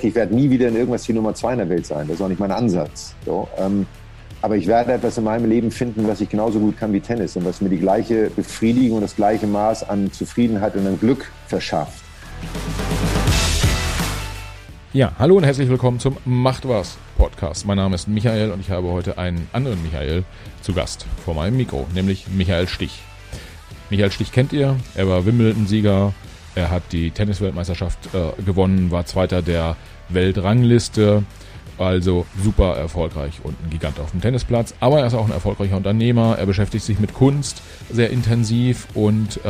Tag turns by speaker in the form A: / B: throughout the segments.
A: Ich werde nie wieder in irgendwas die Nummer zwei in der Welt sein. Das ist auch nicht mein Ansatz. So, ähm, aber ich werde etwas in meinem Leben finden, was ich genauso gut kann wie Tennis und was mir die gleiche Befriedigung und das gleiche Maß an Zufriedenheit und an Glück verschafft.
B: Ja, hallo und herzlich willkommen zum Macht was Podcast. Mein Name ist Michael und ich habe heute einen anderen Michael zu Gast vor meinem Mikro, nämlich Michael Stich. Michael Stich kennt ihr, er war Wimbledon-Sieger, er hat die Tennisweltmeisterschaft äh, gewonnen, war Zweiter der Weltrangliste, also super erfolgreich und ein Gigant auf dem Tennisplatz. Aber er ist auch ein erfolgreicher Unternehmer. Er beschäftigt sich mit Kunst sehr intensiv und äh,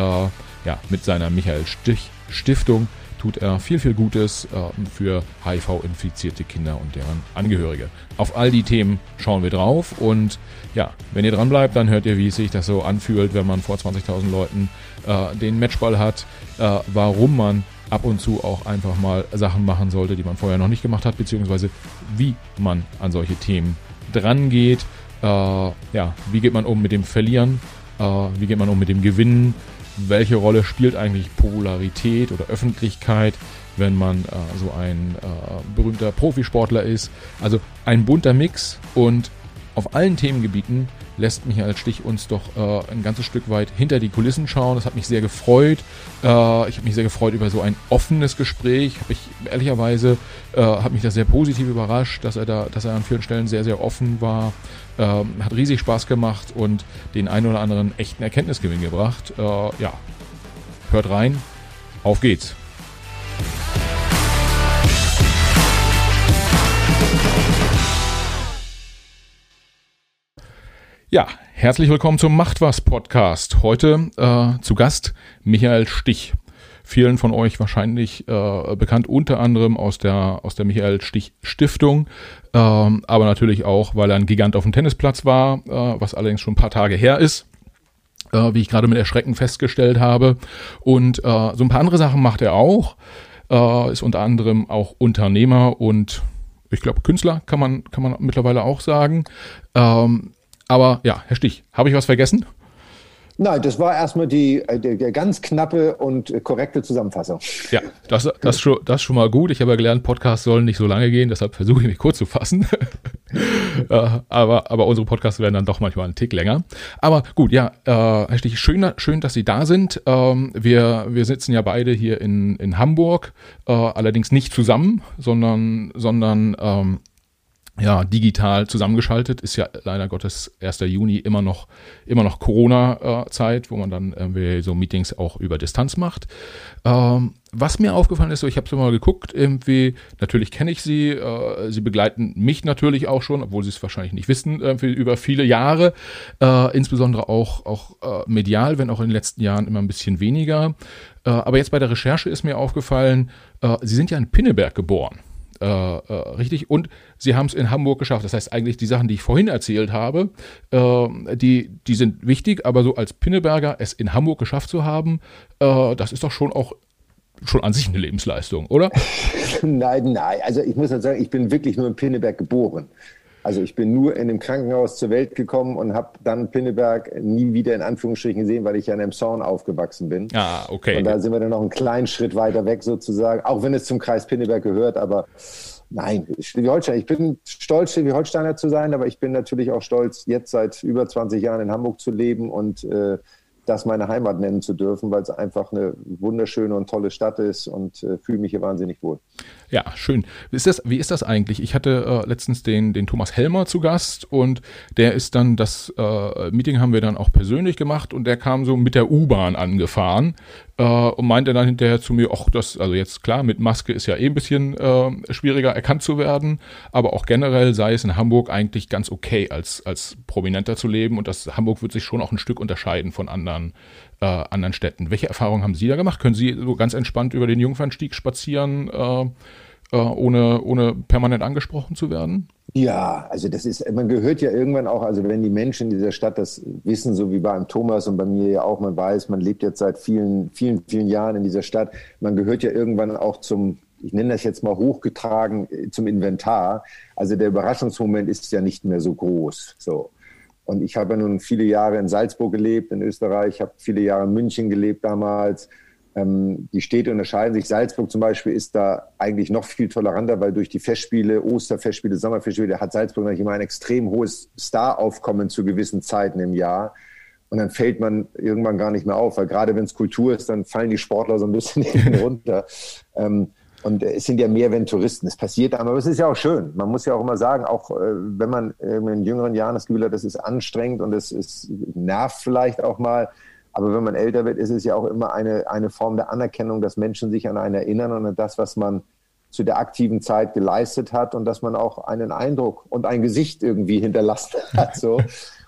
B: ja, mit seiner Michael Stich Stiftung tut er viel, viel Gutes äh, für HIV-infizierte Kinder und deren Angehörige. Auf all die Themen schauen wir drauf und ja, wenn ihr dran bleibt, dann hört ihr, wie sich das so anfühlt, wenn man vor 20.000 Leuten äh, den Matchball hat, äh, warum man ab und zu auch einfach mal Sachen machen sollte, die man vorher noch nicht gemacht hat, beziehungsweise wie man an solche Themen drangeht. Äh, ja, wie geht man um mit dem Verlieren? Äh, wie geht man um mit dem Gewinnen? Welche Rolle spielt eigentlich Popularität oder Öffentlichkeit, wenn man äh, so ein äh, berühmter Profisportler ist? Also ein bunter Mix und auf allen Themengebieten lässt Michael Stich uns doch äh, ein ganzes Stück weit hinter die Kulissen schauen. Das hat mich sehr gefreut. Äh, ich habe mich sehr gefreut über so ein offenes Gespräch. Hab ich ehrlicherweise äh, hat mich das sehr positiv überrascht, dass er da, dass er an vielen Stellen sehr sehr offen war. Ähm, hat riesig Spaß gemacht und den einen oder anderen echten Erkenntnisgewinn gebracht. Äh, ja, hört rein. Auf geht's. Ja, herzlich willkommen zum Macht was Podcast. Heute äh, zu Gast Michael Stich. Vielen von euch wahrscheinlich äh, bekannt, unter anderem aus der aus der Michael Stich Stiftung, ähm, aber natürlich auch, weil er ein Gigant auf dem Tennisplatz war, äh, was allerdings schon ein paar Tage her ist. Äh, wie ich gerade mit Erschrecken festgestellt habe. Und äh, so ein paar andere Sachen macht er auch. Äh, ist unter anderem auch Unternehmer und ich glaube Künstler kann man kann man mittlerweile auch sagen. Ähm, aber ja, Herr Stich, habe ich was vergessen?
A: Nein, das war erstmal die, äh, die, die, ganz knappe und korrekte Zusammenfassung.
B: Ja, das, das, schon, das schon mal gut. Ich habe ja gelernt, Podcasts sollen nicht so lange gehen, deshalb versuche ich mich kurz zu fassen. Aber, aber unsere Podcasts werden dann doch manchmal einen Tick länger. Aber gut, ja, äh, Herr Stich, schön, schön, dass Sie da sind. Ähm, wir, wir sitzen ja beide hier in, in Hamburg, äh, allerdings nicht zusammen, sondern, sondern ähm, ja, digital zusammengeschaltet. Ist ja leider Gottes 1. Juni immer noch, immer noch Corona-Zeit, wo man dann irgendwie so Meetings auch über Distanz macht. Ähm, was mir aufgefallen ist, so ich habe so mal geguckt, irgendwie, natürlich kenne ich sie, äh, sie begleiten mich natürlich auch schon, obwohl sie es wahrscheinlich nicht wissen, irgendwie über viele Jahre, äh, insbesondere auch, auch äh, medial, wenn auch in den letzten Jahren immer ein bisschen weniger. Äh, aber jetzt bei der Recherche ist mir aufgefallen, äh, sie sind ja in Pinneberg geboren äh, äh, richtig. Und sie haben es in Hamburg geschafft. Das heißt eigentlich die Sachen, die ich vorhin erzählt habe, äh, die, die sind wichtig, aber so als Pinneberger es in Hamburg geschafft zu haben, äh, das ist doch schon auch schon an sich eine Lebensleistung, oder?
A: nein, nein. Also ich muss halt sagen, ich bin wirklich nur in Pinneberg geboren. Also ich bin nur in dem Krankenhaus zur Welt gekommen und habe dann Pinneberg nie wieder in Anführungsstrichen gesehen, weil ich ja in einem Zaun aufgewachsen bin.
B: Ah, okay.
A: Und da sind wir dann noch einen kleinen Schritt weiter weg sozusagen, auch wenn es zum Kreis Pinneberg gehört, aber nein, Schleswig-Holstein. Ich bin stolz, Schleswig-Holsteiner zu sein, aber ich bin natürlich auch stolz, jetzt seit über 20 Jahren in Hamburg zu leben und äh, das meine Heimat nennen zu dürfen, weil es einfach eine wunderschöne und tolle Stadt ist und äh, fühle mich hier wahnsinnig wohl.
B: Ja, schön. Wie ist das, wie ist das eigentlich? Ich hatte äh, letztens den, den Thomas Helmer zu Gast und der ist dann, das äh, Meeting haben wir dann auch persönlich gemacht und der kam so mit der U-Bahn angefahren äh, und meinte dann hinterher zu mir, ach, das, also jetzt klar, mit Maske ist ja eh ein bisschen äh, schwieriger erkannt zu werden, aber auch generell sei es in Hamburg eigentlich ganz okay, als, als Prominenter zu leben und das Hamburg wird sich schon auch ein Stück unterscheiden von anderen äh, anderen Städten. Welche Erfahrungen haben Sie da gemacht? Können Sie so ganz entspannt über den Jungfernstieg spazieren, äh, äh, ohne, ohne permanent angesprochen zu werden?
A: Ja, also das ist, man gehört ja irgendwann auch, also wenn die Menschen in dieser Stadt das wissen, so wie beim Thomas und bei mir ja auch, man weiß, man lebt jetzt seit vielen, vielen, vielen Jahren in dieser Stadt, man gehört ja irgendwann auch zum, ich nenne das jetzt mal hochgetragen, zum Inventar. Also der Überraschungsmoment ist ja nicht mehr so groß. So. Und ich habe nun viele Jahre in Salzburg gelebt, in Österreich, ich habe viele Jahre in München gelebt damals. Ähm, die Städte unterscheiden sich. Salzburg zum Beispiel ist da eigentlich noch viel toleranter, weil durch die Festspiele, Osterfestspiele, Sommerfestspiele, hat Salzburg natürlich immer ein extrem hohes Staraufkommen zu gewissen Zeiten im Jahr. Und dann fällt man irgendwann gar nicht mehr auf, weil gerade wenn es Kultur ist, dann fallen die Sportler so ein bisschen runter. Ähm, und es sind ja mehr, wenn Touristen. Es passiert aber es ist ja auch schön. Man muss ja auch immer sagen, auch äh, wenn man in jüngeren Jahren das Gefühl hat, das ist anstrengend und es, nervt vielleicht auch mal. Aber wenn man älter wird, ist es ja auch immer eine, eine Form der Anerkennung, dass Menschen sich an einen erinnern und an das, was man zu der aktiven Zeit geleistet hat und dass man auch einen Eindruck und ein Gesicht irgendwie hinterlassen hat. So.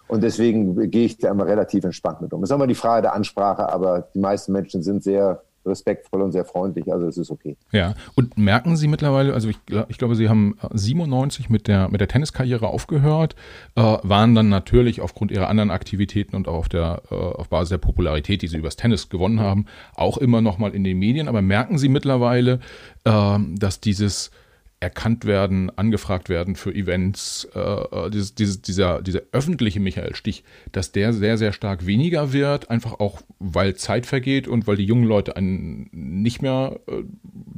A: Und deswegen gehe ich da immer relativ entspannt mit um. Es ist immer die Frage der Ansprache, aber die meisten Menschen sind sehr respektvoll und sehr freundlich, also es ist okay.
B: Ja, und merken Sie mittlerweile, also ich, ich glaube, Sie haben 97 mit der, mit der Tenniskarriere aufgehört, äh, waren dann natürlich aufgrund Ihrer anderen Aktivitäten und auch auf, der, äh, auf Basis der Popularität, die Sie übers Tennis gewonnen haben, auch immer noch mal in den Medien, aber merken Sie mittlerweile, äh, dass dieses erkannt werden, angefragt werden für Events, äh, äh, dieses, dieses, dieser, dieser öffentliche Michael Stich, dass der sehr, sehr stark weniger wird, einfach auch, weil Zeit vergeht und weil die jungen Leute einen nicht mehr äh,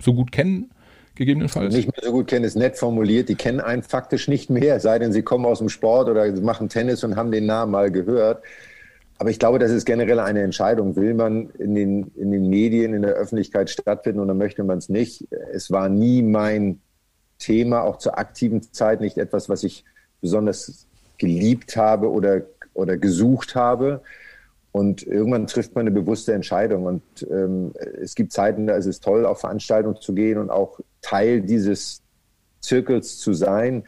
B: so gut kennen, gegebenenfalls?
A: Nicht mehr so gut kennen, ist nett formuliert. Die kennen einen faktisch nicht mehr, sei denn sie kommen aus dem Sport oder machen Tennis und haben den Namen mal gehört. Aber ich glaube, das ist generell eine Entscheidung. Will man in den, in den Medien, in der Öffentlichkeit stattfinden oder möchte man es nicht? Es war nie mein Thema, auch zur aktiven Zeit, nicht etwas, was ich besonders geliebt habe oder, oder gesucht habe. Und irgendwann trifft man eine bewusste Entscheidung. Und ähm, es gibt Zeiten, da ist es toll, auf Veranstaltungen zu gehen und auch Teil dieses Zirkels zu sein.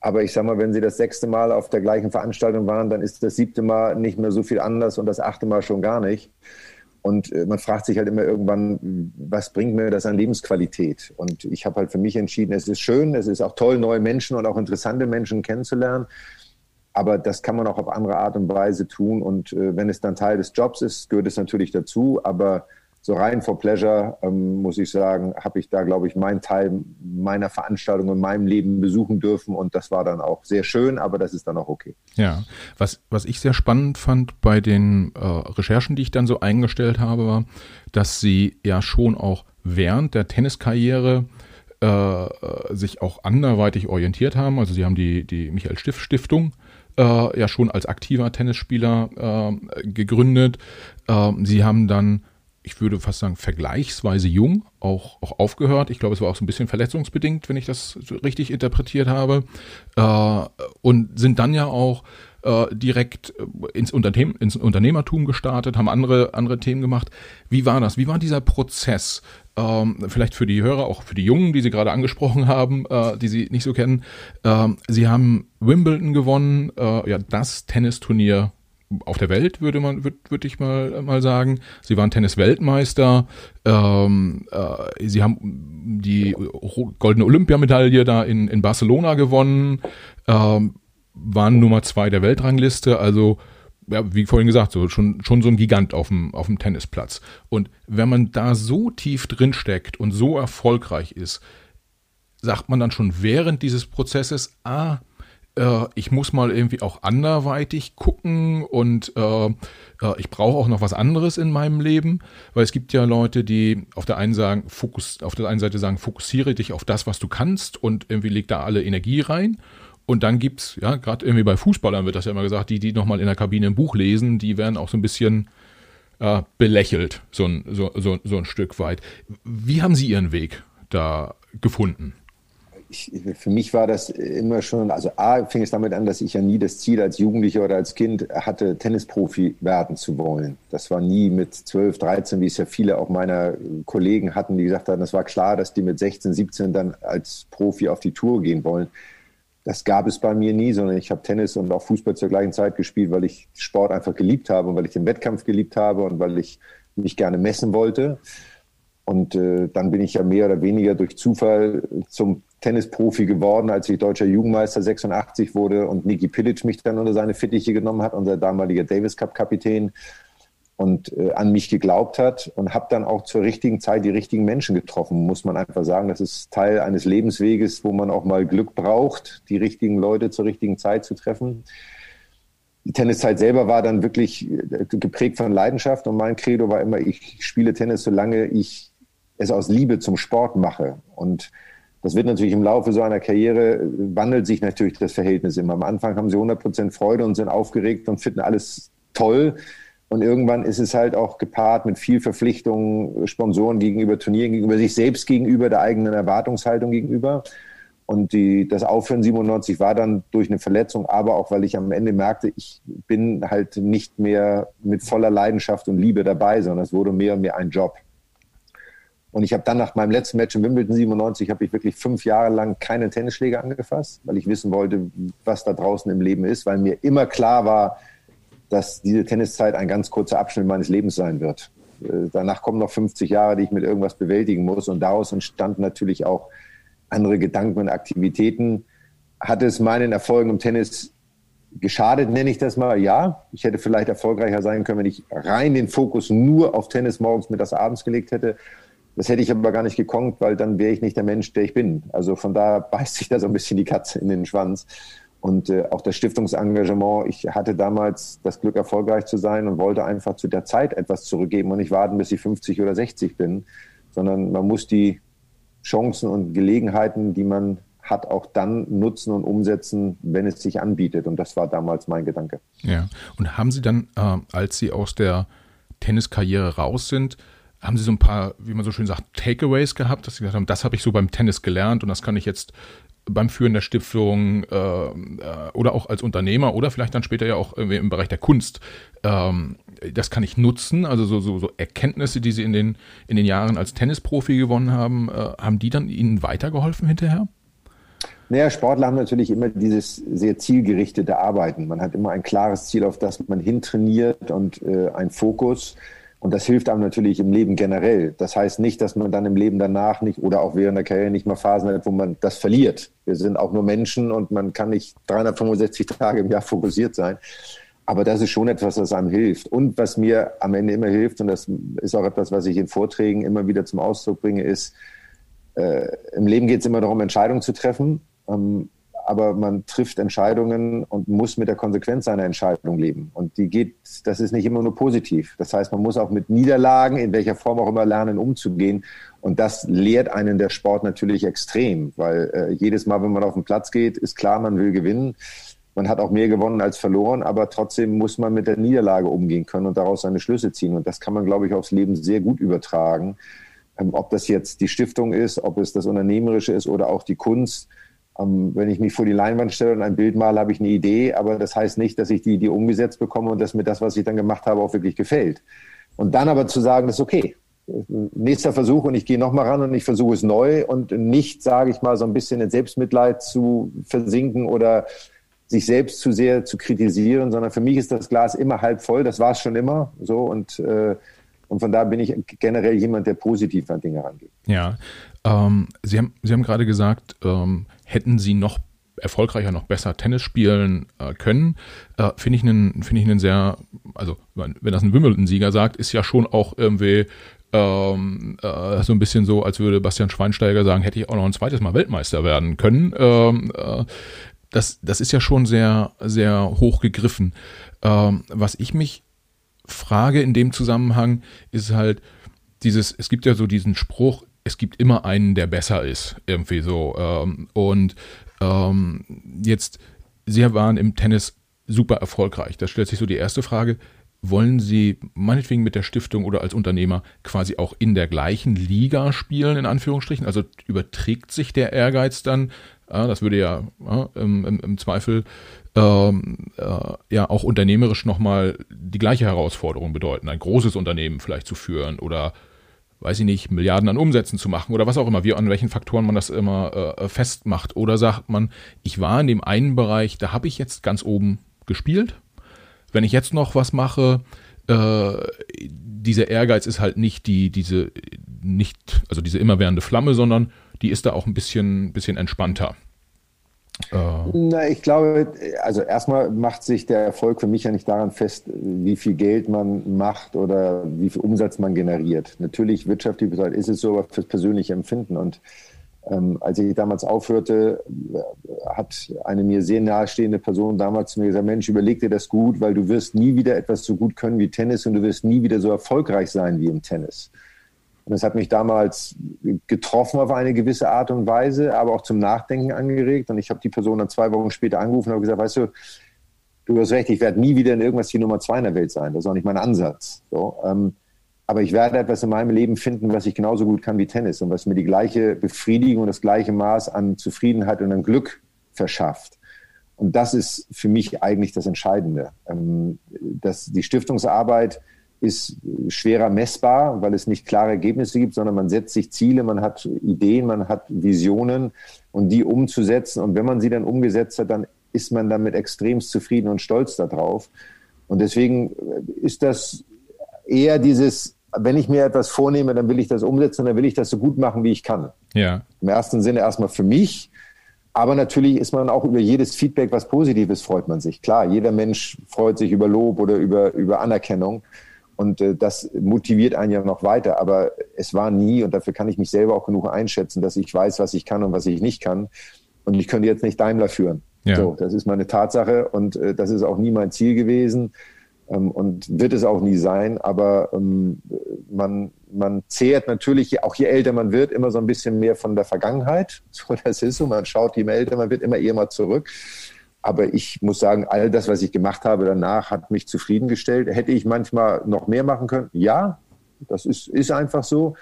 A: Aber ich sage mal, wenn Sie das sechste Mal auf der gleichen Veranstaltung waren, dann ist das siebte Mal nicht mehr so viel anders und das achte Mal schon gar nicht. Und äh, man fragt sich halt immer irgendwann, was bringt mir das an Lebensqualität? Und ich habe halt für mich entschieden, es ist schön, es ist auch toll, neue Menschen und auch interessante Menschen kennenzulernen. Aber das kann man auch auf andere Art und Weise tun. Und äh, wenn es dann Teil des Jobs ist, gehört es natürlich dazu. Aber so rein for pleasure, ähm, muss ich sagen, habe ich da, glaube ich, meinen Teil meiner Veranstaltung in meinem Leben besuchen dürfen und das war dann auch sehr schön, aber das ist dann auch okay.
B: Ja, was, was ich sehr spannend fand bei den äh, Recherchen, die ich dann so eingestellt habe, war, dass Sie ja schon auch während der Tenniskarriere äh, sich auch anderweitig orientiert haben. Also Sie haben die, die Michael Stift Stiftung äh, ja schon als aktiver Tennisspieler äh, gegründet. Ähm, Sie haben dann ich würde fast sagen, vergleichsweise jung auch, auch aufgehört. Ich glaube, es war auch so ein bisschen verletzungsbedingt, wenn ich das richtig interpretiert habe. Äh, und sind dann ja auch äh, direkt ins, Unternehmen, ins Unternehmertum gestartet, haben andere, andere Themen gemacht. Wie war das? Wie war dieser Prozess? Ähm, vielleicht für die Hörer, auch für die Jungen, die Sie gerade angesprochen haben, äh, die Sie nicht so kennen. Ähm, Sie haben Wimbledon gewonnen, äh, ja, das Tennisturnier auf der Welt, würde man, würde würd ich mal, mal sagen. Sie waren Tennis-Weltmeister. Ähm, äh, sie haben die goldene Olympiamedaille da in, in Barcelona gewonnen. Ähm, waren Nummer zwei der Weltrangliste. Also, ja, wie vorhin gesagt, so schon, schon so ein Gigant auf dem, auf dem Tennisplatz. Und wenn man da so tief drin steckt und so erfolgreich ist, sagt man dann schon während dieses Prozesses, ah, äh, ich muss mal irgendwie auch anderweitig gucken und äh, äh, ich brauche auch noch was anderes in meinem Leben, weil es gibt ja Leute, die auf der einen sagen, Fokus, auf der einen Seite sagen, fokussiere dich auf das, was du kannst und irgendwie leg da alle Energie rein. Und dann gibt's, ja, gerade irgendwie bei Fußballern wird das ja immer gesagt, die, die nochmal in der Kabine ein Buch lesen, die werden auch so ein bisschen äh, belächelt, so ein, so, so, so ein Stück weit. Wie haben Sie Ihren Weg da gefunden?
A: Ich, für mich war das immer schon, also A, fing es damit an, dass ich ja nie das Ziel als Jugendlicher oder als Kind hatte, Tennisprofi werden zu wollen. Das war nie mit 12, 13, wie es ja viele auch meiner Kollegen hatten, die gesagt haben, das war klar, dass die mit 16, 17 dann als Profi auf die Tour gehen wollen. Das gab es bei mir nie, sondern ich habe Tennis und auch Fußball zur gleichen Zeit gespielt, weil ich Sport einfach geliebt habe und weil ich den Wettkampf geliebt habe und weil ich mich gerne messen wollte. Und äh, dann bin ich ja mehr oder weniger durch Zufall zum Tennisprofi geworden, als ich deutscher Jugendmeister 86 wurde und Niki Pilic mich dann unter seine Fittiche genommen hat, unser damaliger Davis Cup Kapitän und äh, an mich geglaubt hat und habe dann auch zur richtigen Zeit die richtigen Menschen getroffen, muss man einfach sagen. Das ist Teil eines Lebensweges, wo man auch mal Glück braucht, die richtigen Leute zur richtigen Zeit zu treffen. die Tenniszeit selber war dann wirklich äh, geprägt von Leidenschaft und mein Credo war immer, ich spiele Tennis, solange ich es aus Liebe zum Sport mache. Und das wird natürlich im Laufe so einer Karriere, wandelt sich natürlich das Verhältnis immer. Am Anfang haben sie 100% Freude und sind aufgeregt und finden alles toll. Und irgendwann ist es halt auch gepaart mit viel Verpflichtungen, Sponsoren gegenüber, Turnieren gegenüber, sich selbst gegenüber, der eigenen Erwartungshaltung gegenüber. Und die, das Aufhören 97 war dann durch eine Verletzung, aber auch, weil ich am Ende merkte, ich bin halt nicht mehr mit voller Leidenschaft und Liebe dabei, sondern es wurde mehr und mehr ein Job. Und ich habe dann nach meinem letzten Match in Wimbledon 97, habe ich wirklich fünf Jahre lang keine Tennisschläge angefasst, weil ich wissen wollte, was da draußen im Leben ist, weil mir immer klar war, dass diese Tenniszeit ein ganz kurzer Abschnitt meines Lebens sein wird. Äh, danach kommen noch 50 Jahre, die ich mit irgendwas bewältigen muss. Und daraus entstanden natürlich auch andere Gedanken und Aktivitäten. Hat es meinen Erfolgen im Tennis geschadet, nenne ich das mal? Ja. Ich hätte vielleicht erfolgreicher sein können, wenn ich rein den Fokus nur auf Tennis morgens, mittags, abends gelegt hätte. Das hätte ich aber gar nicht gekonnt, weil dann wäre ich nicht der Mensch, der ich bin. Also von da beißt sich da so ein bisschen die Katze in den Schwanz. Und äh, auch das Stiftungsengagement, ich hatte damals das Glück, erfolgreich zu sein und wollte einfach zu der Zeit etwas zurückgeben und nicht warten, bis ich 50 oder 60 bin, sondern man muss die Chancen und Gelegenheiten, die man hat, auch dann nutzen und umsetzen, wenn es sich anbietet. Und das war damals mein Gedanke.
B: Ja, und haben Sie dann, äh, als Sie aus der Tenniskarriere raus sind, haben Sie so ein paar, wie man so schön sagt, Takeaways gehabt, dass Sie gesagt haben, das habe ich so beim Tennis gelernt und das kann ich jetzt beim Führen der Stiftung äh, äh, oder auch als Unternehmer oder vielleicht dann später ja auch im Bereich der Kunst. Ähm, das kann ich nutzen, also so, so, so, Erkenntnisse, die Sie in den, in den Jahren als Tennisprofi gewonnen haben, äh, haben die dann Ihnen weitergeholfen hinterher?
A: Naja, Sportler haben natürlich immer dieses sehr zielgerichtete Arbeiten. Man hat immer ein klares Ziel, auf das man hintrainiert und äh, ein Fokus. Und das hilft einem natürlich im Leben generell. Das heißt nicht, dass man dann im Leben danach nicht oder auch während der Karriere nicht mal Phasen hat, wo man das verliert. Wir sind auch nur Menschen und man kann nicht 365 Tage im Jahr fokussiert sein. Aber das ist schon etwas, was einem hilft. Und was mir am Ende immer hilft, und das ist auch etwas, was ich in Vorträgen immer wieder zum Ausdruck bringe, ist, äh, im Leben geht es immer darum, Entscheidungen zu treffen. Ähm, aber man trifft Entscheidungen und muss mit der Konsequenz seiner Entscheidung leben. Und die geht, das ist nicht immer nur positiv. Das heißt, man muss auch mit Niederlagen, in welcher Form auch immer, lernen, umzugehen. Und das lehrt einen der Sport natürlich extrem, weil äh, jedes Mal, wenn man auf den Platz geht, ist klar, man will gewinnen. Man hat auch mehr gewonnen als verloren, aber trotzdem muss man mit der Niederlage umgehen können und daraus seine Schlüsse ziehen. Und das kann man, glaube ich, aufs Leben sehr gut übertragen. Ähm, ob das jetzt die Stiftung ist, ob es das Unternehmerische ist oder auch die Kunst ähm, wenn ich mich vor die Leinwand stelle und ein Bild male, habe ich eine Idee, aber das heißt nicht, dass ich die Idee umgesetzt bekomme und dass mir das, was ich dann gemacht habe, auch wirklich gefällt. Und dann aber zu sagen, das ist okay. Nächster Versuch und ich gehe nochmal ran und ich versuche es neu und nicht, sage ich mal, so ein bisschen in Selbstmitleid zu versinken oder sich selbst zu sehr zu kritisieren, sondern für mich ist das Glas immer halb voll. Das war es schon immer so und äh, und von da bin ich generell jemand, der positiv an Dinge rangeht.
B: Ja, ähm, Sie, haben, Sie haben gerade gesagt, ähm, hätten Sie noch erfolgreicher, noch besser Tennis spielen äh, können, äh, finde ich einen, finde ich einen sehr, also wenn das ein Wimbledon-Sieger sagt, ist ja schon auch irgendwie ähm, äh, so ein bisschen so, als würde Bastian Schweinsteiger sagen, hätte ich auch noch ein zweites Mal Weltmeister werden können. Ähm, äh, das, das ist ja schon sehr, sehr hoch gegriffen. Ähm, was ich mich frage in dem Zusammenhang, ist halt dieses, es gibt ja so diesen Spruch, es gibt immer einen, der besser ist, irgendwie so. Ähm, und ähm, jetzt, Sie waren im Tennis super erfolgreich. Da stellt sich so die erste Frage, wollen Sie meinetwegen mit der Stiftung oder als Unternehmer quasi auch in der gleichen Liga spielen, in Anführungsstrichen? Also überträgt sich der Ehrgeiz dann? Das würde ja, ja im, im, im, Zweifel ähm, äh, ja auch unternehmerisch nochmal die gleiche Herausforderung bedeuten, ein großes Unternehmen vielleicht zu führen oder weiß ich nicht, Milliarden an Umsätzen zu machen oder was auch immer, wie an welchen Faktoren man das immer äh, festmacht. Oder sagt man, ich war in dem einen Bereich, da habe ich jetzt ganz oben gespielt. Wenn ich jetzt noch was mache, äh, dieser Ehrgeiz ist halt nicht die, diese, nicht, also diese immerwährende Flamme, sondern die ist da auch ein bisschen, bisschen entspannter.
A: Äh. Na, ich glaube, also erstmal macht sich der Erfolg für mich ja nicht daran fest, wie viel Geld man macht oder wie viel Umsatz man generiert. Natürlich wirtschaftlich ist es so, aber fürs persönliche Empfinden. Und Ähm, als ich damals aufhörte, hat eine mir sehr nahestehende Person damals zu mir gesagt, Mensch, überleg dir das gut, weil du wirst nie wieder etwas so gut können wie Tennis und du wirst nie wieder so erfolgreich sein wie im Tennis. Und das hat mich damals getroffen auf eine gewisse Art und Weise, aber auch zum Nachdenken angeregt. Und ich habe die Person dann zwei Wochen später angerufen und habe gesagt, weißt du, du hast recht, ich werde nie wieder in irgendwas die Nummer zwei in der Welt sein. Das ist auch nicht mein Ansatz. So, ähm, aber ich werde etwas in meinem Leben finden, was ich genauso gut kann wie Tennis und was mir die gleiche Befriedigung und das gleiche Maß an Zufriedenheit und an Glück verschafft. Und das ist für mich eigentlich das Entscheidende. Ähm, dass die Stiftungsarbeit ist schwerer messbar, weil es nicht klare Ergebnisse gibt, sondern man setzt sich Ziele, man hat Ideen, man hat Visionen und die umzusetzen. Und wenn man sie dann umgesetzt hat, dann ist man damit extremst zufrieden und stolz darauf. Und deswegen ist das eher dieses, wenn ich mir etwas vornehme, dann will ich das umsetzen, dann will ich das so gut machen, wie ich kann.
B: Ja.
A: Im ersten Sinne erstmal für mich, aber natürlich ist man auch über jedes Feedback, was Positives, freut man sich. Klar, jeder Mensch freut sich über Lob oder über, über Anerkennung. Und äh, das motiviert einen ja noch weiter. Aber es war nie, und dafür kann ich mich selber auch genug einschätzen, dass ich weiß, was ich kann und was ich nicht kann. Und ich könnte jetzt nicht Daimler führen. Ja. So, das ist meine Tatsache und äh, das ist auch nie mein Ziel gewesen ähm, und wird es auch nie sein. Aber ähm, man, man zehrt natürlich, auch je älter man wird, immer so ein bisschen mehr von der Vergangenheit. So, das ist so. Man schaut, je älter man wird, immer eher mal zurück. Aber ich muss sagen, all das, was ich gemacht habe danach, hat mich zufriedengestellt. Hätte ich manchmal noch mehr machen können? Ja, das ist, ist einfach so.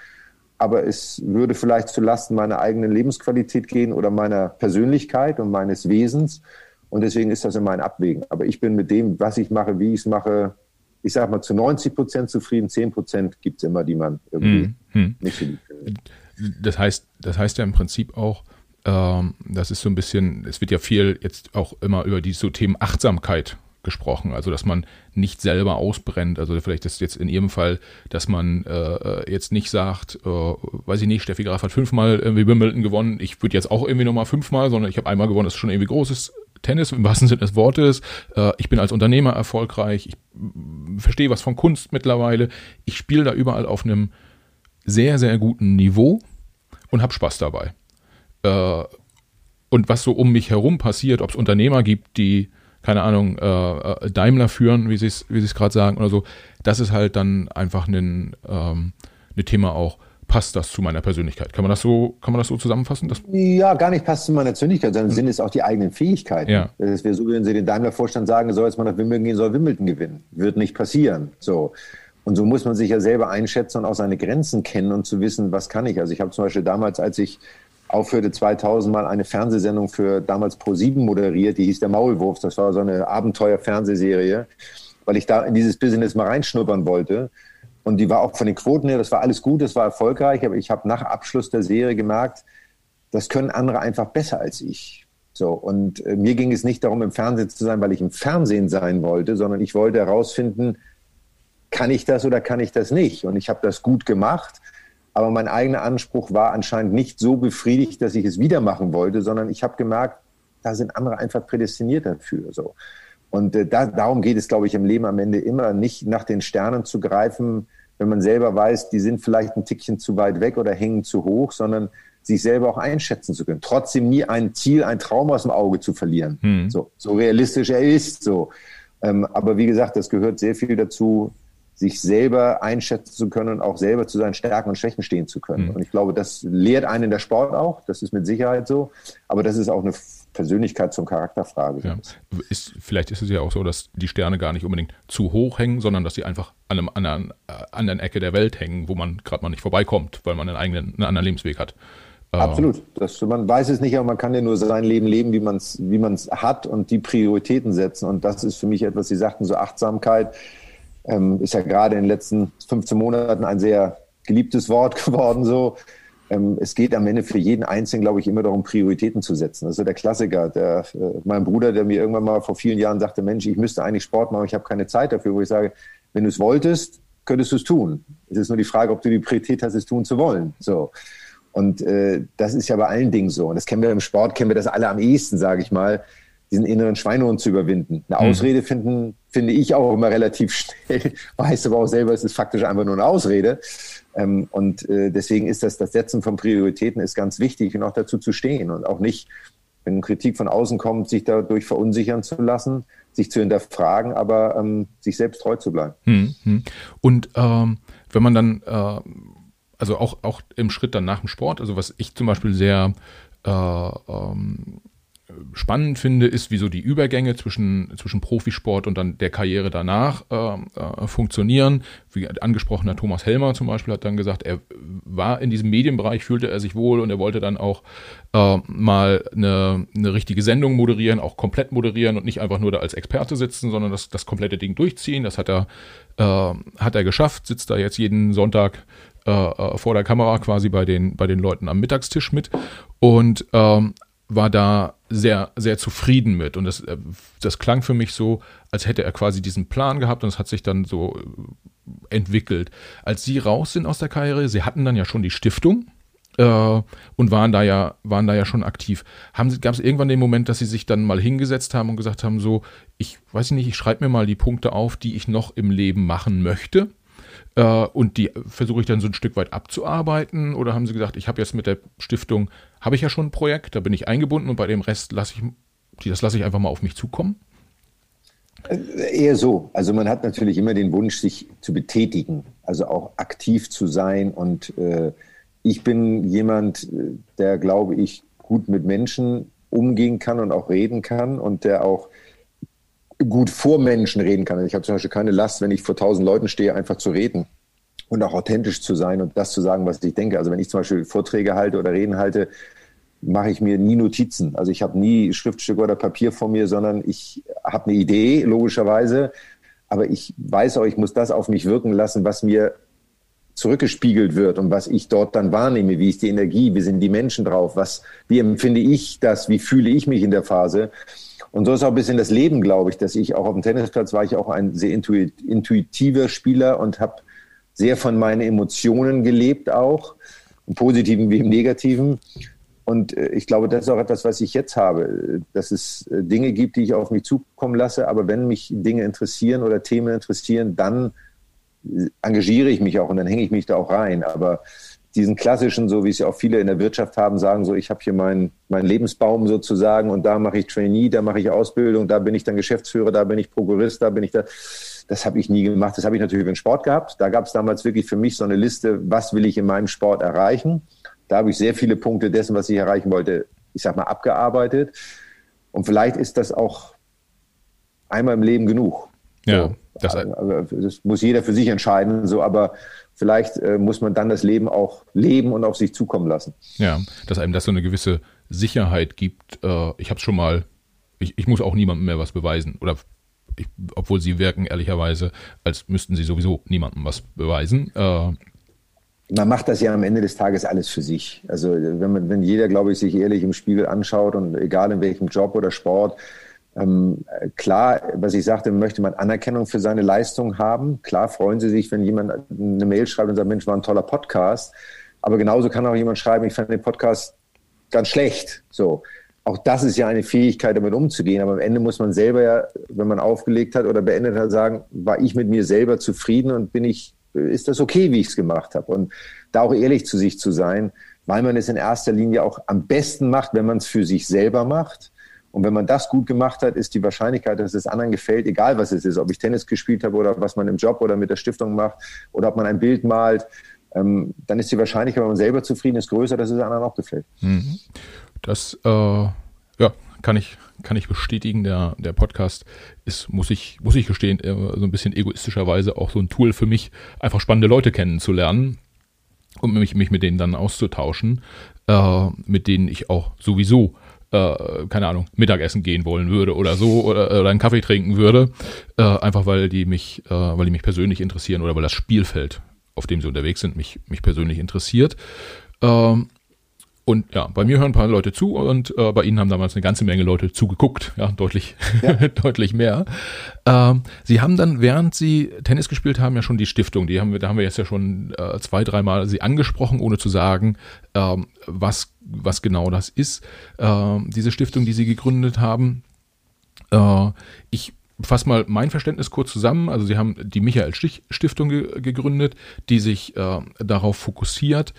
A: Aber es würde vielleicht zulasten meiner eigenen Lebensqualität gehen oder meiner Persönlichkeit und meines Wesens. Und deswegen ist das immer ein Abwägen. Aber ich bin mit dem, was ich mache, wie ich es mache, ich sage mal zu 90 Prozent zufrieden. 10 Prozent gibt es immer, die man irgendwie mhm. nicht so
B: lieb findet. Das heißt, das heißt ja im Prinzip auch, ähm, das ist so ein bisschen, es wird ja viel jetzt auch immer über die so Themen Achtsamkeit gesprochen, also dass man nicht selber ausbrennt. Also vielleicht ist jetzt in Ihrem Fall, dass man äh, jetzt nicht sagt, äh, weiß ich nicht, Steffi Graf hat fünfmal irgendwie Wimbledon gewonnen, ich würde jetzt auch irgendwie nochmal fünfmal, sondern ich habe einmal gewonnen, das ist schon irgendwie großes Tennis im wahrsten Sinne des Wortes. Äh, ich bin als Unternehmer erfolgreich. Ich verstehe was von Kunst mittlerweile. Ich spiele da überall auf einem sehr, sehr guten Niveau und habe Spaß dabei. Äh, und was so um mich herum passiert, ob es Unternehmer gibt, die, keine Ahnung, äh, Daimler führen, wie sie es wie gerade sagen oder so, das ist halt dann einfach ein, ähm, ein Thema auch, passt das zu meiner Persönlichkeit. Kann man das so, kann man das so zusammenfassen?
A: Das ja, gar nicht passt zu meiner Persönlichkeit, sondern hm. sind es auch die eigenen Fähigkeiten. Ja. Das wäre so, wenn Sie den Daimler-Vorstand sagen, soll jetzt mal nach Wimbledon gehen, soll Wimbledon gewinnen. Wird nicht passieren. So. Und so muss man sich ja selber einschätzen und auch seine Grenzen kennen und zu wissen, was kann ich. Also ich habe zum Beispiel damals, als ich aufhörte, 2000 mal eine Fernsehsendung für damals Pro7 moderiert, die hieß Der Maulwurf. Das war so eine Abenteuer-Fernsehserie, weil ich da in dieses Business mal reinschnuppern wollte. Und die war auch von den Quoten her, das war alles gut, das war erfolgreich, aber ich habe nach Abschluss der Serie gemerkt, das können andere einfach besser als ich. So, und äh, mir ging es nicht darum, im Fernsehen zu sein, weil ich im Fernsehen sein wollte, sondern ich wollte herausfinden, kann ich das oder kann ich das nicht? Und ich habe das gut gemacht, aber mein eigener Anspruch war anscheinend nicht so befriedigt, dass ich es wieder machen wollte, sondern ich habe gemerkt, da sind andere einfach prädestiniert dafür. So. Und äh, da, darum geht es, glaube ich, im Leben am Ende immer, nicht nach den Sternen zu greifen, wenn man selber weiß, die sind vielleicht ein Tickchen zu weit weg oder hängen zu hoch, sondern sich selber auch einschätzen zu können. Trotzdem nie ein Ziel, ein Traum aus dem Auge zu verlieren. Hm. So, so realistisch er ist. So. Ähm, aber wie gesagt, das gehört sehr viel dazu, sich selber einschätzen zu können und auch selber zu seinen Stärken und Schwächen stehen zu können. Mhm. Und ich glaube, das lehrt einen der Sport auch, das ist mit Sicherheit so, aber das ist auch eine Persönlichkeit zum Charakterfrage.
B: Ja. Ist, vielleicht ist es ja auch so, dass die Sterne gar nicht unbedingt zu hoch hängen, sondern dass sie einfach an einem anderen, äh, anderen Ecke der Welt hängen, wo man gerade mal nicht vorbeikommt, weil man einen eigenen, einen anderen Lebensweg hat.
A: Äh, Absolut. Das, man weiß es nicht, aber man kann ja nur sein Leben leben, wie man es wie man's hat und die Prioritäten setzen. Und das ist für mich etwas, Sie sagten so Achtsamkeit, ähm, ist ja gerade in den letzten 15 Monaten ein sehr geliebtes Wort geworden. So, ähm, es geht am Ende für jeden Einzelnen, glaube ich, immer darum, Prioritäten zu setzen. Das ist der Klassiker. Der, äh, mein Bruder, der mir irgendwann mal vor vielen Jahren sagte, Mensch, ich müsste eigentlich Sport machen, ich habe keine Zeit dafür, wo ich sage, wenn du es wolltest, könntest du es tun. Es ist nur die Frage, ob du die Priorität hast, es tun zu wollen. So. Und äh, das ist ja bei allen Dingen so. Und das kennen wir im Sport, kennen wir das alle am ehesten, sage ich mal diesen inneren Schweinehund zu überwinden. Eine mhm. Ausrede finden, finde ich auch immer relativ schnell, weiß aber auch selber, es ist faktisch einfach nur eine Ausrede. Ähm, und äh, deswegen ist das, das Setzen von Prioritäten ist ganz wichtig und auch dazu zu stehen und auch nicht, wenn Kritik von außen kommt, sich dadurch verunsichern zu lassen, sich zu hinterfragen, aber ähm, sich selbst treu zu bleiben.
B: Mhm. Und ähm, wenn man dann, äh, also auch, auch im Schritt dann nach dem Sport, also was ich zum Beispiel sehr äh, ähm, spannend finde, ist, wie so die Übergänge zwischen, zwischen Profisport und dann der Karriere danach äh, äh, funktionieren. Wie angesprochener Thomas Helmer zum Beispiel hat dann gesagt, er war in diesem Medienbereich, fühlte er sich wohl und er wollte dann auch äh, mal eine, eine richtige Sendung moderieren, auch komplett moderieren und nicht einfach nur da als Experte sitzen, sondern das, das komplette Ding durchziehen. Das hat er, äh, hat er geschafft, sitzt da jetzt jeden Sonntag äh, äh, vor der Kamera quasi bei den, bei den Leuten am Mittagstisch mit und ähm, war da sehr, sehr zufrieden mit. Und das, äh, das klang für mich so, als hätte er quasi diesen Plan gehabt und es hat sich dann so äh, entwickelt. Als Sie raus sind aus der Karriere, Sie hatten dann ja schon die Stiftung äh, und waren da ja, waren da ja schon aktiv. Gab es irgendwann den Moment, dass Sie sich dann mal hingesetzt haben und gesagt haben, so, ich weiß nicht, ich schreibe mir mal die Punkte auf, die ich noch im Leben machen möchte äh, und die versuche ich dann so ein Stück weit abzuarbeiten? Oder haben Sie gesagt, ich habe jetzt mit der Stiftung, habe ich ja schon ein Projekt, da bin ich eingebunden und bei dem Rest lasse ich, das lasse ich einfach mal auf mich zukommen?
A: Äh, eher so. Also man hat natürlich immer den Wunsch, sich zu betätigen, also auch aktiv zu sein. Und äh, ich bin jemand, äh, der, glaube ich, gut mit Menschen umgehen kann und auch reden kann und der auch gut vor Menschen reden kann. Ich habe zum Beispiel keine Last, wenn ich vor tausend Leuten stehe, einfach zu reden und auch authentisch zu sein und das zu sagen, was ich denke. Also wenn ich zum Beispiel Vorträge halte oder Reden halte, mache ich mir nie Notizen. Also ich habe nie Schriftstück oder Papier vor mir, sondern ich habe eine Idee, logischerweise. Aber ich weiß auch, ich muss das auf mich wirken lassen, was mir zurückgespiegelt wird und was ich dort dann wahrnehme. Wie ist die Energie? Wie sind die Menschen drauf? Was, wie empfinde ich das? Wie fühle ich mich in der Phase? Und so ist auch ein bisschen das Leben, glaube ich, dass ich auch auf dem Tennisplatz war ich auch ein sehr intuitiver Spieler und habe sehr von meinen Emotionen gelebt auch, im Positiven wie im Negativen. Und äh, ich glaube, das ist auch etwas, was ich jetzt habe, dass es äh, Dinge gibt, die ich auf mich zukommen lasse. Aber wenn mich Dinge interessieren oder Themen interessieren, dann äh, engagiere ich mich auch und dann hänge ich mich da auch rein. Aber diesen klassischen, so wie es ja auch viele in der Wirtschaft haben, sagen so, ich habe hier meinen mein Lebensbaum sozusagen und da mache ich Trainee, da mache ich Ausbildung, da bin ich dann Geschäftsführer, da bin ich Prokurist, da bin ich da. Das habe ich nie gemacht. Das habe ich natürlich den Sport gehabt. Da gab es damals wirklich für mich so eine Liste, was will ich in meinem Sport erreichen. Da habe ich sehr viele Punkte dessen, was ich erreichen wollte, ich sag mal, abgearbeitet. Und vielleicht ist das auch einmal im Leben genug.
B: Ja.
A: So. Das, also, das muss jeder für sich entscheiden, so, aber vielleicht äh, muss man dann das Leben auch leben und auf sich zukommen lassen.
B: Ja, dass einem das so eine gewisse Sicherheit gibt. Äh, ich habe es schon mal, ich, ich muss auch niemandem mehr was beweisen. Oder ich, obwohl sie wirken ehrlicherweise, als müssten sie sowieso niemandem was beweisen. Äh,
A: man macht das ja am Ende des Tages alles für sich. Also wenn man, wenn jeder, glaube ich, sich ehrlich im Spiegel anschaut und egal in welchem Job oder Sport, ähm, klar, was ich sagte, möchte man Anerkennung für seine Leistung haben. Klar freuen Sie sich, wenn jemand eine Mail schreibt und sagt, Mensch, war ein toller Podcast. Aber genauso kann auch jemand schreiben, ich fand den Podcast ganz schlecht. So. Auch das ist ja eine Fähigkeit, damit umzugehen. Aber am Ende muss man selber ja, wenn man aufgelegt hat oder beendet hat, sagen, war ich mit mir selber zufrieden und bin ich, ist das okay, wie ich es gemacht habe? Und da auch ehrlich zu sich zu sein, weil man es in erster Linie auch am besten macht, wenn man es für sich selber macht und wenn man das gut gemacht hat, ist die Wahrscheinlichkeit, dass es anderen gefällt, egal was es ist, ob ich Tennis gespielt habe oder was man im Job oder mit der Stiftung macht oder ob man ein Bild malt, ähm, dann ist die Wahrscheinlichkeit, wenn man selber zufrieden ist, größer, dass es anderen auch gefällt. Mhm.
B: Das, äh, ja, kann ich, kann ich bestätigen. Der, der Podcast ist, muss ich, muss ich gestehen, äh, so ein bisschen egoistischerweise auch so ein Tool für mich, einfach spannende Leute kennenzulernen und mich, mich mit denen dann auszutauschen, äh, mit denen ich auch sowieso äh, keine Ahnung, Mittagessen gehen wollen würde oder so oder, oder einen Kaffee trinken würde, äh, einfach weil die mich, äh, weil die mich persönlich interessieren oder weil das Spielfeld, auf dem sie unterwegs sind, mich, mich persönlich interessiert. Ähm, und ja, bei mir hören ein paar Leute zu und äh, bei Ihnen haben damals eine ganze Menge Leute zugeguckt, ja, deutlich, ja. deutlich mehr. Ähm, Sie haben dann, während Sie Tennis gespielt haben, ja schon die Stiftung, die haben wir, da haben wir jetzt ja schon äh, zwei, dreimal Sie angesprochen, ohne zu sagen, ähm, was, was genau das ist. Ähm, diese Stiftung, die Sie gegründet haben, Äh, ich fasse mal mein Verständnis kurz zusammen. Also Sie haben die Michael Stich Stiftung ge gegründet, die sich äh, darauf fokussiert,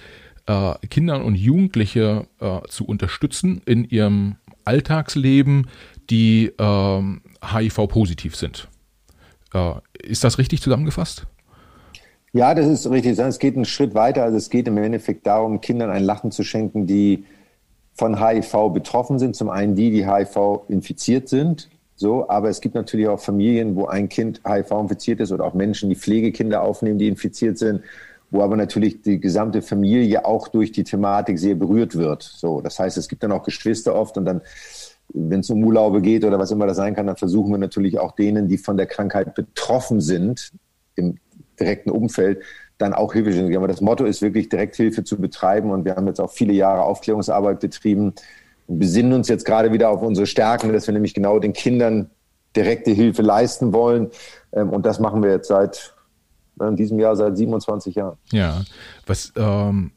B: äh, Kindern und Jugendliche äh, zu unterstützen in ihrem Alltagsleben, die HIV-positiv ähm, sind. Äh, ist das richtig zusammengefasst?
A: Ja, das ist richtig. Es geht einen Schritt weiter. Also es geht im Endeffekt darum, Kindern ein Lachen zu schenken, die von HIV betroffen sind. Zum einen die, die HIV infiziert sind. So, aber es gibt natürlich auch Familien, wo ein Kind HIV infiziert ist oder auch Menschen, die Pflegekinder aufnehmen, die infiziert sind, wo aber natürlich die gesamte Familie auch durch die Thematik sehr berührt wird. So, das heißt, es gibt dann auch Geschwister oft und dann, wenn es um Urlaube geht oder was immer das sein kann, dann versuchen wir natürlich auch denen, die von der Krankheit betroffen sind, im direkten Umfeld, dann auch Hilfe zu geben. Aber das Motto ist wirklich, Direkthilfe zu betreiben und wir haben jetzt auch viele Jahre Aufklärungsarbeit betrieben und besinnen uns jetzt gerade wieder auf unsere Stärken, dass wir nämlich genau den Kindern direkte Hilfe leisten wollen. Ähm, und das machen wir jetzt seit in diesem Jahr seit 27 Jahren.
B: Ja, was ähm,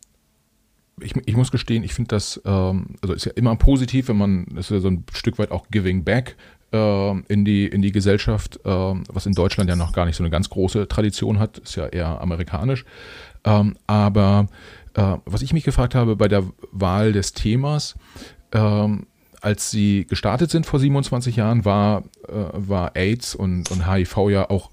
B: ich, ich muss gestehen, ich finde das, ähm, also ist ja immer positiv, wenn man, das ist ja so ein Stück weit auch Giving Back äh, in, die, in die Gesellschaft, äh, was in Deutschland ja noch gar nicht so eine ganz große Tradition hat, ist ja eher amerikanisch. Ähm, aber äh, was ich mich gefragt habe bei der Wahl des Themas, ähm, als sie gestartet sind vor 27 Jahren, war, äh, war AIDS und, und HIV ja auch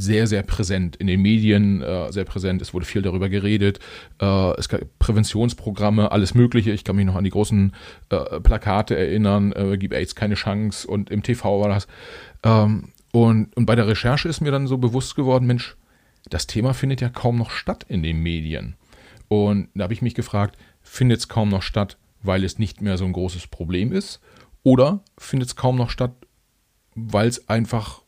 B: sehr, sehr präsent in den Medien, äh, sehr präsent. Es wurde viel darüber geredet. Äh, es gab Präventionsprogramme, alles Mögliche. Ich kann mich noch an die großen äh, Plakate erinnern, äh, gib AIDS keine Chance und im TV war das. Ähm, und, und bei der Recherche ist mir dann so bewusst geworden, Mensch, das Thema findet ja kaum noch statt in den Medien. Und da habe ich mich gefragt, findet es kaum noch statt, weil es nicht mehr so ein großes Problem ist? Oder findet es kaum noch statt, weil es einfach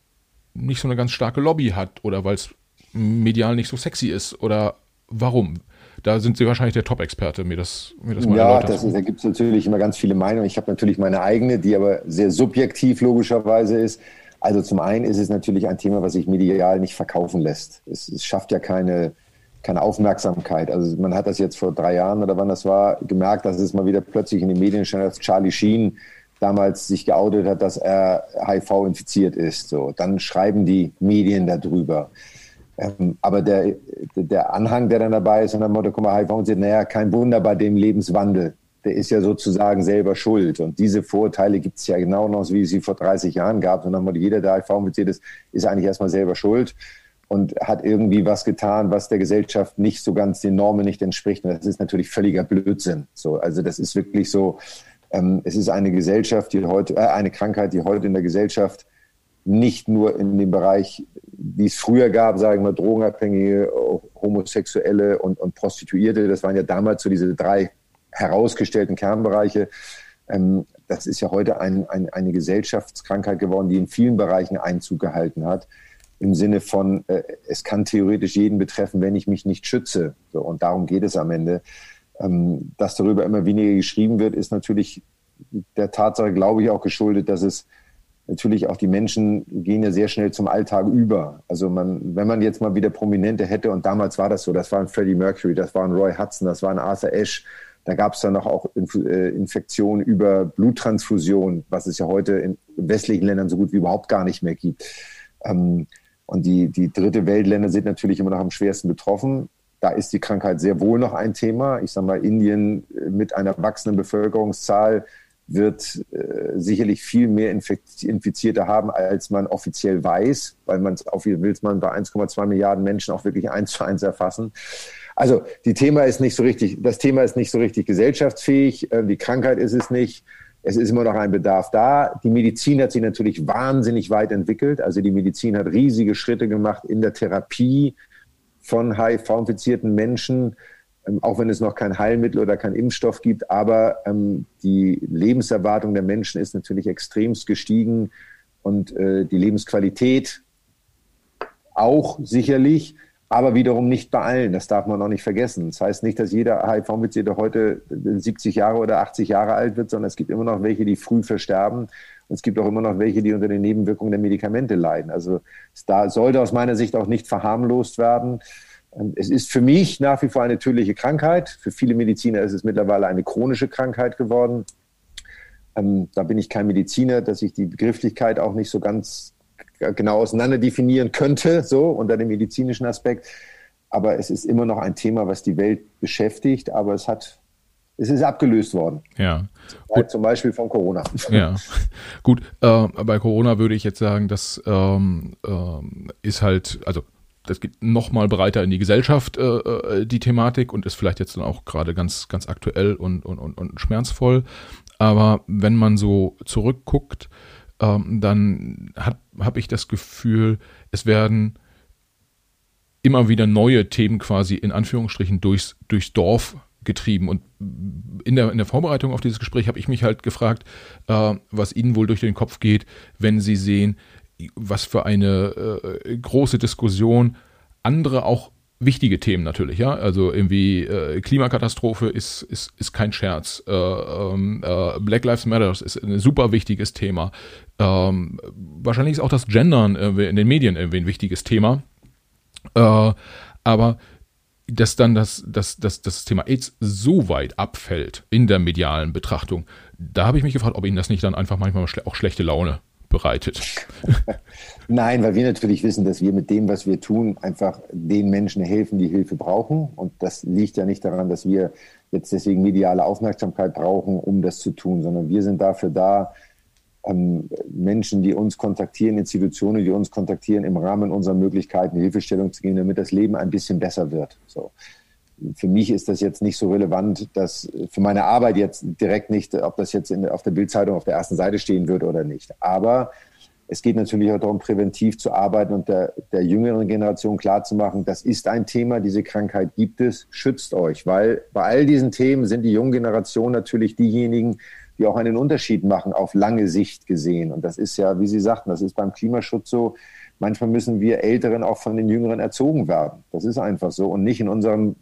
B: nicht so eine ganz starke Lobby hat oder weil es medial nicht so sexy ist? Oder warum? Da sind Sie wahrscheinlich der Top-Experte, mir das, mir das
A: mal Ja, das ist, da gibt es natürlich immer ganz viele Meinungen. Ich habe natürlich meine eigene, die aber sehr subjektiv logischerweise ist. Also zum einen ist es natürlich ein Thema, was sich medial nicht verkaufen lässt. Es, es schafft ja keine, keine Aufmerksamkeit. Also man hat das jetzt vor drei Jahren oder wann das war, gemerkt, dass es mal wieder plötzlich in den Medien stand, dass Charlie Sheen damals sich geoutet hat, dass er HIV infiziert ist. So, dann schreiben die Medien darüber. Ähm, aber der, der Anhang, der dann dabei ist, und dann Motto, guck mal, HIV infiziert, naja, kein Wunder bei dem Lebenswandel. Der ist ja sozusagen selber schuld. Und diese Vorurteile gibt es ja genau noch, wie es sie vor 30 Jahren gab. Und dann Motto, jeder, der HIV infiziert ist, ist eigentlich erstmal selber schuld und hat irgendwie was getan, was der Gesellschaft nicht so ganz den Normen nicht entspricht. Und das ist natürlich völliger Blödsinn. So, also das ist wirklich so, ähm, es ist eine Gesellschaft, die heute, äh, eine Krankheit, die heute in der Gesellschaft nicht nur in dem Bereich, wie es früher gab, sagen wir, Drogenabhängige, Homosexuelle und, und Prostituierte, das waren ja damals so diese drei herausgestellten Kernbereiche. Ähm, das ist ja heute ein, ein, eine Gesellschaftskrankheit geworden, die in vielen Bereichen Einzug gehalten hat im Sinne von, äh, es kann theoretisch jeden betreffen, wenn ich mich nicht schütze. So, und darum geht es am Ende. Ähm, dass darüber immer weniger geschrieben wird, ist natürlich der Tatsache, glaube ich, auch geschuldet, dass es natürlich auch die Menschen gehen ja sehr schnell zum Alltag über. Also man, wenn man jetzt mal wieder Prominente hätte, und damals war das so, das war ein Freddie Mercury, das war ein Roy Hudson, das war ein Arthur Ashe, da gab es dann noch auch äh, Infektionen über Bluttransfusion, was es ja heute in westlichen Ländern so gut wie überhaupt gar nicht mehr gibt. Ähm, und die, die dritte Weltländer sind natürlich immer noch am schwersten betroffen. Da ist die Krankheit sehr wohl noch ein Thema. Ich sage mal, Indien äh, mit einer wachsenden Bevölkerungszahl wird äh, sicherlich viel mehr Infizierte haben, als man offiziell weiß, weil man es auf will man bei 1,2 Milliarden Menschen auch wirklich eins zu eins erfassen. Also die Thema ist nicht so richtig, das Thema ist nicht so richtig gesellschaftsfähig, äh, die Krankheit ist es nicht. Es ist immer noch ein Bedarf da. Die Medizin hat sich natürlich wahnsinnig weit entwickelt. Also die Medizin hat riesige Schritte gemacht in der Therapie von HIV-infizierten Menschen, ähm, auch wenn es noch kein Heilmittel oder kein Impfstoff gibt. Aber ähm, die Lebenserwartung der Menschen ist natürlich extremst gestiegen und äh, die Lebensqualität auch sicherlich aber wiederum nicht bei allen. Das darf man auch nicht vergessen. Das heißt nicht, dass jeder HIV-Infizierte heute 70 Jahre oder 80 Jahre alt wird, sondern es gibt immer noch welche, die früh versterben. Und es gibt auch immer noch welche, die unter den Nebenwirkungen der Medikamente leiden. Also da sollte aus meiner Sicht auch nicht verharmlost werden. Es ist für mich nach wie vor eine tödliche Krankheit. Für viele Mediziner ist es mittlerweile eine chronische Krankheit geworden. Ähm, da bin ich kein Mediziner, dass ich die Begrifflichkeit auch nicht so ganz genau auseinander definieren könnte, so unter dem medizinischen Aspekt. Aber es ist immer noch ein Thema, was die Welt beschäftigt, aber es hat es ist abgelöst worden.
B: Ja.
A: Gut. Zum Beispiel von Corona.
B: Ja. Gut, äh, bei Corona würde ich jetzt sagen, das ähm, äh, ist halt, also das geht noch mal breiter in die Gesellschaft, äh, äh, die Thematik, und ist vielleicht jetzt dann auch gerade ganz, ganz aktuell und, und, und, und schmerzvoll. Aber wenn man so zurückguckt, ähm, dann habe ich das Gefühl, es werden immer wieder neue Themen quasi in Anführungsstrichen durchs, durchs Dorf getrieben. Und in der, in der Vorbereitung auf dieses Gespräch habe ich mich halt gefragt, äh, was Ihnen wohl durch den Kopf geht, wenn Sie sehen, was für eine äh, große Diskussion andere auch wichtige Themen natürlich, ja. Also irgendwie äh, Klimakatastrophe ist, ist, ist kein Scherz. Äh, ähm, äh, Black Lives Matter ist ein super wichtiges Thema. Ähm, wahrscheinlich ist auch das Gendern in den Medien irgendwie ein wichtiges Thema. Äh, aber dass dann das, das, das, das Thema AIDS so weit abfällt in der medialen Betrachtung, da habe ich mich gefragt, ob Ihnen das nicht dann einfach manchmal auch schlechte Laune bereitet.
A: Nein, weil wir natürlich wissen, dass wir mit dem, was wir tun, einfach den Menschen helfen, die Hilfe brauchen. Und das liegt ja nicht daran, dass wir jetzt deswegen mediale Aufmerksamkeit brauchen, um das zu tun, sondern wir sind dafür da, ähm, Menschen, die uns kontaktieren, Institutionen, die uns kontaktieren, im Rahmen unserer Möglichkeiten Hilfestellung zu geben, damit das Leben ein bisschen besser wird. So. Für mich ist das jetzt nicht so relevant, dass für meine Arbeit jetzt direkt nicht, ob das jetzt in, auf der Bildzeitung auf der ersten Seite stehen würde oder nicht. Aber es geht natürlich auch darum, präventiv zu arbeiten und der, der jüngeren Generation klarzumachen, das ist ein Thema, diese Krankheit gibt es, schützt euch, weil bei all diesen Themen sind die jungen Generationen natürlich diejenigen, die auch einen Unterschied machen auf lange Sicht gesehen. Und das ist ja, wie Sie sagten, das ist beim Klimaschutz so. Manchmal müssen wir Älteren auch von den Jüngeren erzogen werden. Das ist einfach so. Und nicht in unserem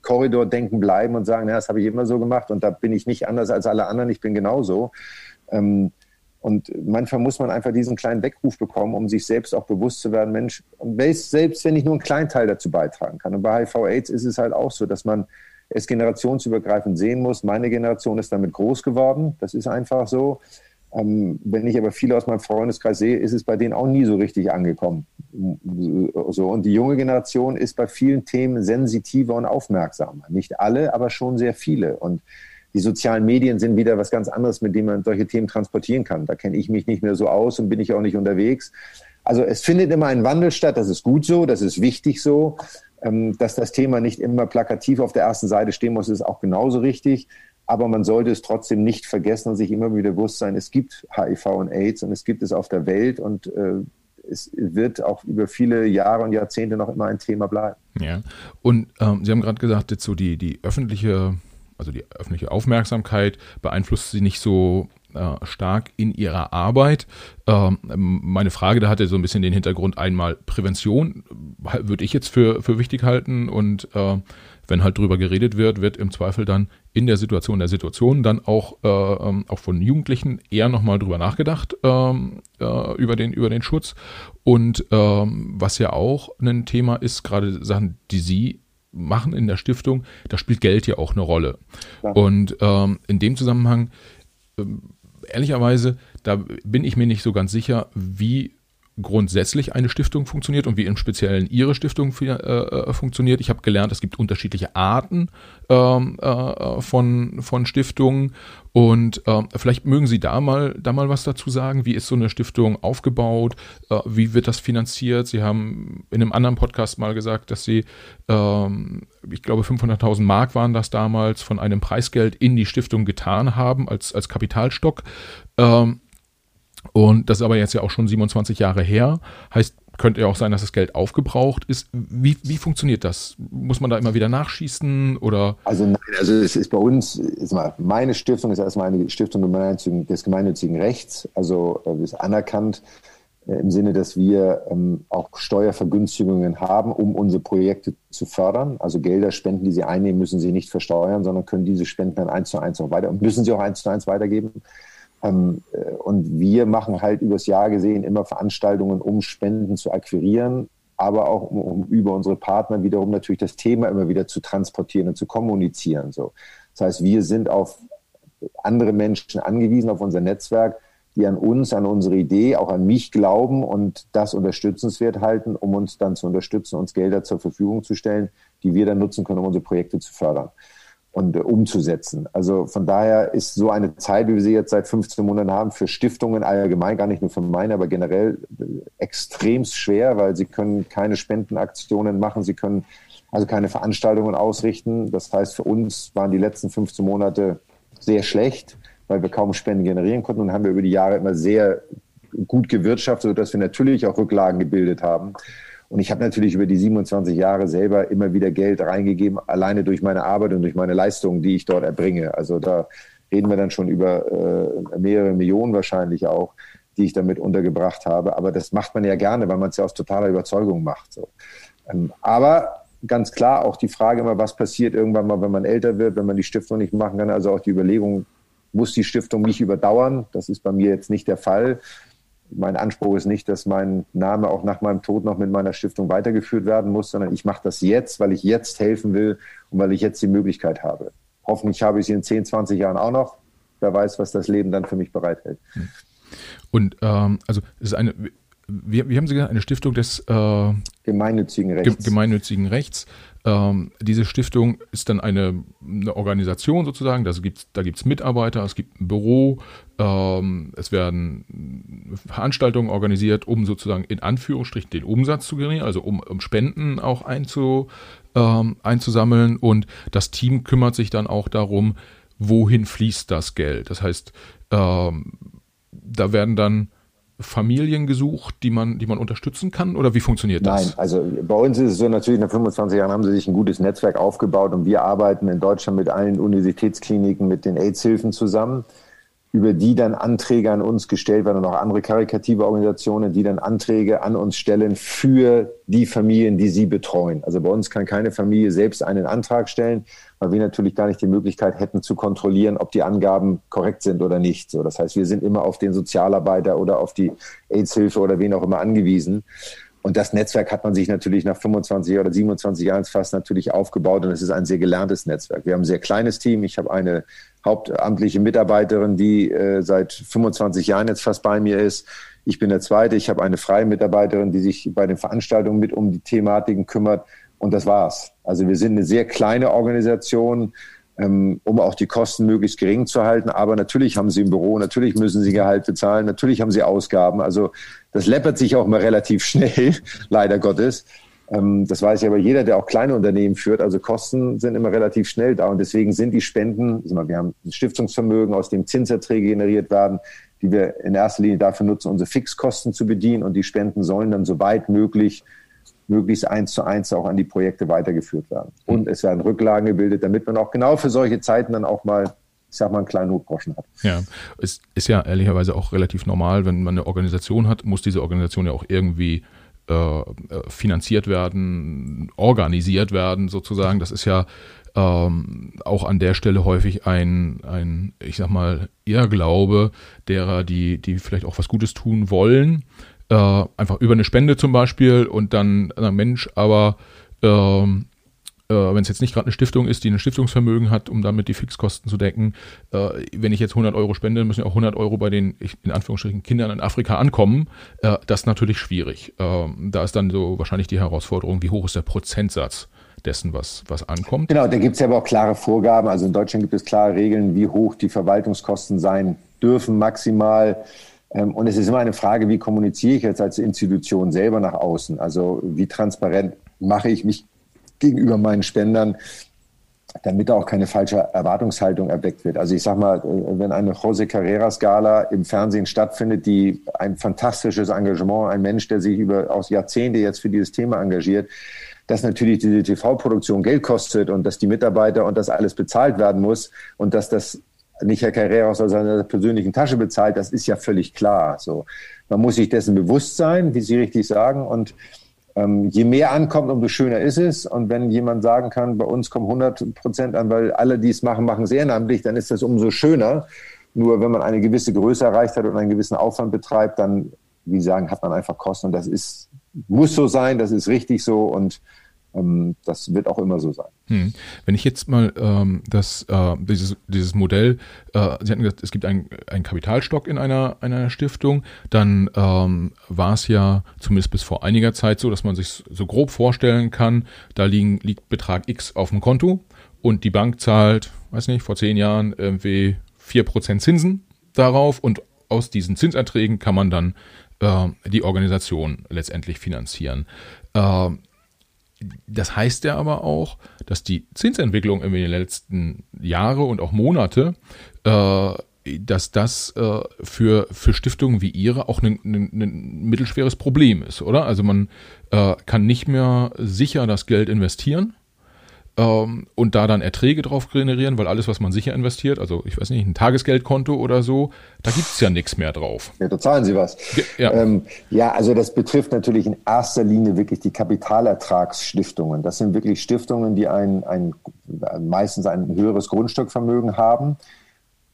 A: Korridor denken bleiben und sagen, ja, das habe ich immer so gemacht und da bin ich nicht anders als alle anderen, ich bin genauso. Ähm, und manchmal muss man einfach diesen kleinen Weckruf bekommen, um sich selbst auch bewusst zu werden, Mensch, selbst wenn ich nur einen kleinen Teil dazu beitragen kann. Und bei HIV-Aids ist es halt auch so, dass man es generationsübergreifend sehen muss. Meine Generation ist damit groß geworden. Das ist einfach so. Ähm, wenn ich aber viele aus meinem Freundeskreis sehe, ist es bei denen auch nie so richtig angekommen. So, und die junge Generation ist bei vielen Themen sensitiver und aufmerksamer. Nicht alle, aber schon sehr viele. Und die sozialen Medien sind wieder was ganz anderes, mit dem man solche Themen transportieren kann. Da kenne ich mich nicht mehr so aus und bin ich auch nicht unterwegs. Also es findet immer ein Wandel statt. Das ist gut so, das ist wichtig so. Ähm, dass das Thema nicht immer plakativ auf der ersten Seite stehen muss, ist auch genauso richtig. Aber man sollte es trotzdem nicht vergessen und sich immer wieder bewusst sein, es gibt HIV und AIDS und es gibt es auf der Welt und äh, es wird auch über viele Jahre und Jahrzehnte noch immer ein Thema bleiben.
B: Ja, und ähm, Sie haben gerade gesagt, jetzt so die, die öffentliche, also die öffentliche Aufmerksamkeit beeinflusst Sie nicht so äh, stark in ihrer Arbeit. Ähm, meine Frage da hatte so ein bisschen den Hintergrund einmal Prävention würde ich jetzt für, für wichtig halten und äh, wenn halt drüber geredet wird, wird im Zweifel dann in der Situation der Situation dann auch, äh, ähm, auch von Jugendlichen eher nochmal drüber nachgedacht ähm, äh, über, den, über den Schutz. Und ähm, was ja auch ein Thema ist, gerade Sachen, die Sie machen in der Stiftung, da spielt Geld ja auch eine Rolle. Ja. Und ähm, in dem Zusammenhang ähm, ehrlicherweise, da bin ich mir nicht so ganz sicher, wie grundsätzlich eine Stiftung funktioniert und wie im Speziellen Ihre Stiftung äh, äh, funktioniert. Ich habe gelernt, es gibt unterschiedliche Arten ähm, äh, von, von Stiftungen und äh, vielleicht mögen Sie da mal, da mal was dazu sagen. Wie ist so eine Stiftung aufgebaut? Äh, wie wird das finanziert? Sie haben in einem anderen Podcast mal gesagt, dass Sie, ähm, ich glaube, 500.000 Mark waren das damals, von einem Preisgeld in die Stiftung getan haben als, als Kapitalstock. Ähm, und das ist aber jetzt ja auch schon 27 Jahre her. Heißt, könnte ja auch sein, dass das Geld aufgebraucht ist. Wie, wie funktioniert das? Muss man da immer wieder nachschießen oder?
A: Also nein, also es ist bei uns, ist mal, meine Stiftung ist erstmal eine Stiftung des gemeinnützigen Rechts, also äh, ist anerkannt äh, im Sinne, dass wir ähm, auch Steuervergünstigungen haben, um unsere Projekte zu fördern. Also Gelder, Spenden, die sie einnehmen, müssen sie nicht versteuern, sondern können diese Spenden dann eins zu eins auch weiter und müssen sie auch eins zu eins weitergeben. Ähm, äh, und wir machen halt übers Jahr gesehen immer Veranstaltungen, um Spenden zu akquirieren, aber auch um, um, über unsere Partner wiederum natürlich das Thema immer wieder zu transportieren und zu kommunizieren. So. Das heißt, wir sind auf andere Menschen angewiesen auf unser Netzwerk, die an uns, an unsere Idee, auch an mich glauben und das unterstützenswert halten, um uns dann zu unterstützen, uns Gelder zur Verfügung zu stellen, die wir dann nutzen können, um unsere Projekte zu fördern und äh, umzusetzen. Also von daher ist so eine Zeit, wie wir sie jetzt seit 15 Monaten haben, für Stiftungen allgemein, gar nicht nur für meine, aber generell äh, extrem schwer, weil sie können keine Spendenaktionen machen, sie können also keine Veranstaltungen ausrichten. Das heißt, für uns waren die letzten 15 Monate sehr schlecht, weil wir kaum Spenden generieren konnten und haben wir über die Jahre immer sehr gut gewirtschaftet, sodass wir natürlich auch Rücklagen gebildet haben. Und ich habe natürlich über die 27 Jahre selber immer wieder Geld reingegeben, alleine durch meine Arbeit und durch meine Leistungen, die ich dort erbringe. Also da reden wir dann schon über äh, mehrere Millionen wahrscheinlich auch, die ich damit untergebracht habe. Aber das macht man ja gerne, weil man es ja aus totaler Überzeugung macht. So. Ähm, aber ganz klar auch die Frage immer, was passiert irgendwann mal, wenn man älter wird, wenn man die Stiftung nicht machen kann. Also auch die Überlegung, muss die Stiftung mich überdauern? Das ist bei mir jetzt nicht der Fall mein Anspruch ist nicht, dass mein Name auch nach meinem Tod noch mit meiner Stiftung weitergeführt werden muss, sondern ich mache das jetzt, weil ich jetzt helfen will und weil ich jetzt die Möglichkeit habe. Hoffentlich habe ich sie in 10, 20 Jahren auch noch. Wer weiß, was das Leben dann für mich bereithält.
B: Und ähm, also es ist eine, wie, wie haben Sie gesagt, eine Stiftung des äh,
A: gemeinnützigen Rechts.
B: Gemeinnützigen Rechts. Ähm, diese Stiftung ist dann eine, eine Organisation sozusagen, da gibt es gibt's Mitarbeiter, es gibt ein Büro, ähm, es werden Veranstaltungen organisiert, um sozusagen in Anführungsstrichen den Umsatz zu generieren, also um, um Spenden auch einzu, ähm, einzusammeln. Und das Team kümmert sich dann auch darum, wohin fließt das Geld. Das heißt, ähm, da werden dann Familien gesucht, die man, die man unterstützen kann? Oder wie funktioniert das?
A: Nein, also bei uns ist es so, natürlich nach 25 Jahren haben sie sich ein gutes Netzwerk aufgebaut und wir arbeiten in Deutschland mit allen Universitätskliniken, mit den AIDS-Hilfen zusammen über die dann Anträge an uns gestellt werden und auch andere karikative Organisationen, die dann Anträge an uns stellen für die Familien, die sie betreuen. Also bei uns kann keine Familie selbst einen Antrag stellen, weil wir natürlich gar nicht die Möglichkeit hätten zu kontrollieren, ob die Angaben korrekt sind oder nicht. So, das heißt, wir sind immer auf den Sozialarbeiter oder auf die AIDS-Hilfe oder wen auch immer angewiesen. Und das Netzwerk hat man sich natürlich nach 25 oder 27 Jahren fast natürlich aufgebaut und es ist ein sehr gelerntes Netzwerk. Wir haben ein sehr kleines Team. Ich habe eine hauptamtliche Mitarbeiterin, die äh, seit 25 Jahren jetzt fast bei mir ist. Ich bin der Zweite. Ich habe eine freie Mitarbeiterin, die sich bei den Veranstaltungen mit um die Thematiken kümmert. Und das war's. Also wir sind eine sehr kleine Organisation, ähm, um auch die Kosten möglichst gering zu halten. Aber natürlich haben sie ein Büro, natürlich müssen sie Gehalt bezahlen, natürlich haben sie Ausgaben. Also das läppert sich auch mal relativ schnell, leider Gottes. Ähm, das weiß ja aber jeder, der auch kleine Unternehmen führt. Also Kosten sind immer relativ schnell da und deswegen sind die Spenden, wir haben ein Stiftungsvermögen, aus dem Zinserträge generiert werden, die wir in erster Linie dafür nutzen, unsere Fixkosten zu bedienen und die Spenden sollen dann so weit möglich möglichst eins zu eins auch an die Projekte weitergeführt werden. Und es werden Rücklagen gebildet, damit man auch genau für solche Zeiten dann auch mal ich sag mal, einen kleinen Notgroschen hat.
B: Ja, es ist ja ehrlicherweise auch relativ normal, wenn man eine Organisation hat, muss diese Organisation ja auch irgendwie äh, finanziert werden, organisiert werden sozusagen. Das ist ja ähm, auch an der Stelle häufig ein, ein, ich sag mal, Irrglaube derer, die, die vielleicht auch was Gutes tun wollen. Äh, einfach über eine Spende zum Beispiel und dann, na Mensch, aber ähm, äh, wenn es jetzt nicht gerade eine Stiftung ist, die ein Stiftungsvermögen hat, um damit die Fixkosten zu decken, äh, wenn ich jetzt 100 Euro spende, müssen ja auch 100 Euro bei den, in Anführungsstrichen, Kindern in Afrika ankommen. Äh, das ist natürlich schwierig. Ähm, da ist dann so wahrscheinlich die Herausforderung, wie hoch ist der Prozentsatz dessen, was, was ankommt.
A: Genau, da gibt es ja aber auch klare Vorgaben. Also in Deutschland gibt es klare Regeln, wie hoch die Verwaltungskosten sein dürfen maximal. Ähm, und es ist immer eine Frage, wie kommuniziere ich jetzt als Institution selber nach außen? Also wie transparent mache ich mich gegenüber meinen Spendern, damit auch keine falsche Erwartungshaltung erweckt wird. Also ich sage mal, äh, wenn eine Jose Carrera Skala im Fernsehen stattfindet, die ein fantastisches Engagement, ein Mensch, der sich über aus Jahrzehnte jetzt für dieses Thema engagiert, dass natürlich diese TV-Produktion Geld kostet und dass die Mitarbeiter und das alles bezahlt werden muss und dass das nicht Herr Carrera aus seiner persönlichen Tasche bezahlt, das ist ja völlig klar. So, man muss sich dessen bewusst sein, wie Sie richtig sagen und ähm, je mehr ankommt, umso schöner ist es. Und wenn jemand sagen kann, bei uns kommen 100 Prozent an, weil alle, die es machen, machen es ehrenamtlich, dann ist das umso schöner. Nur wenn man eine gewisse Größe erreicht hat und einen gewissen Aufwand betreibt, dann, wie sagen, hat man einfach Kosten. Und das ist, muss so sein, das ist richtig so und ähm, das wird auch immer so sein.
B: Hm. Wenn ich jetzt mal ähm, das, äh, dieses, dieses Modell, äh, Sie hatten gesagt, es gibt einen Kapitalstock in einer, einer Stiftung, dann ähm, war es ja zumindest bis vor einiger Zeit so, dass man sich so grob vorstellen kann, da liegen, liegt Betrag X auf dem Konto und die Bank zahlt, weiß nicht, vor zehn Jahren irgendwie vier Prozent Zinsen darauf und aus diesen Zinserträgen kann man dann äh, die Organisation letztendlich finanzieren. Äh, das heißt ja aber auch, dass die Zinsentwicklung in den letzten Jahre und auch Monate, äh, dass das äh, für, für Stiftungen wie Ihre auch ein, ein, ein mittelschweres Problem ist, oder? Also man äh, kann nicht mehr sicher das Geld investieren ähm, und da dann Erträge drauf generieren, weil alles, was man sicher investiert, also ich weiß nicht, ein Tagesgeldkonto oder so, da gibt es ja nichts mehr drauf.
A: Ja, da zahlen Sie was. Ja. Ähm, ja, also das betrifft natürlich in erster Linie wirklich die Kapitalertragsstiftungen. Das sind wirklich Stiftungen, die ein, ein meistens ein höheres Grundstückvermögen haben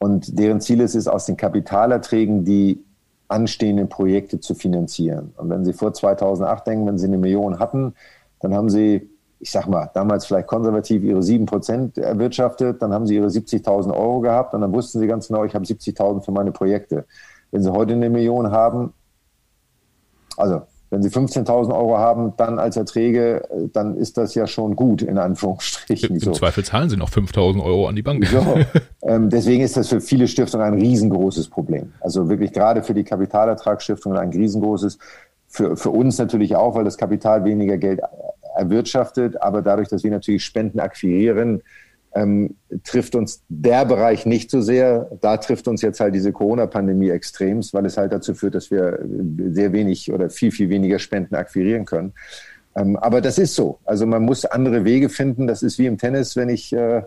A: und deren Ziel ist es, aus den Kapitalerträgen die anstehenden Projekte zu finanzieren. Und wenn Sie vor 2008 denken, wenn Sie eine Million hatten, dann haben Sie ich sag mal, damals vielleicht konservativ ihre 7% erwirtschaftet, dann haben sie ihre 70.000 Euro gehabt und dann wussten sie ganz genau, ich habe 70.000 für meine Projekte. Wenn sie heute eine Million haben, also wenn sie 15.000 Euro haben, dann als Erträge, dann ist das ja schon gut, in Anführungsstrichen.
B: Im, so. Zweifel zahlen sie noch 5.000 Euro an die Bank. So.
A: ähm, deswegen ist das für viele Stiftungen ein riesengroßes Problem. Also wirklich gerade für die Kapitalertragsstiftungen ein riesengroßes. Für, für uns natürlich auch, weil das Kapital weniger Geld erwirtschaftet, aber dadurch, dass wir natürlich Spenden akquirieren, ähm, trifft uns der Bereich nicht so sehr. Da trifft uns jetzt halt diese Corona-Pandemie extremst, weil es halt dazu führt, dass wir sehr wenig oder viel, viel weniger Spenden akquirieren können. Ähm, aber das ist so. Also man muss andere Wege finden. Das ist wie im Tennis, wenn ich äh,